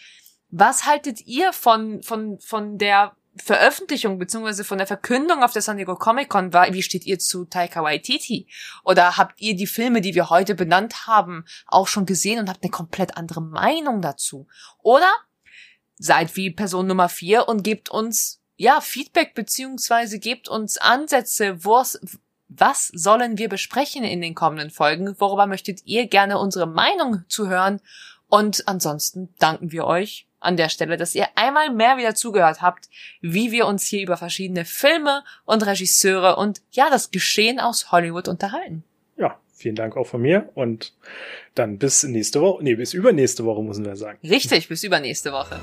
Was haltet ihr von, von, von der Veröffentlichung beziehungsweise von der Verkündung auf der San Diego Comic Con war, wie steht ihr zu Taika Waititi? Oder habt ihr die Filme, die wir heute benannt haben, auch schon gesehen und habt eine komplett andere Meinung dazu? Oder seid wie Person Nummer vier und gebt uns ja Feedback beziehungsweise gebt uns Ansätze, wo's, was sollen wir besprechen in den kommenden Folgen? Worüber möchtet ihr gerne unsere Meinung zu hören? Und ansonsten danken wir euch an der Stelle, dass ihr einmal mehr wieder zugehört habt, wie wir uns hier über verschiedene Filme und Regisseure und ja, das Geschehen aus Hollywood unterhalten. Ja, vielen Dank auch von mir und dann bis nächste Woche, nee, bis übernächste Woche müssen wir sagen. Richtig, bis übernächste Woche.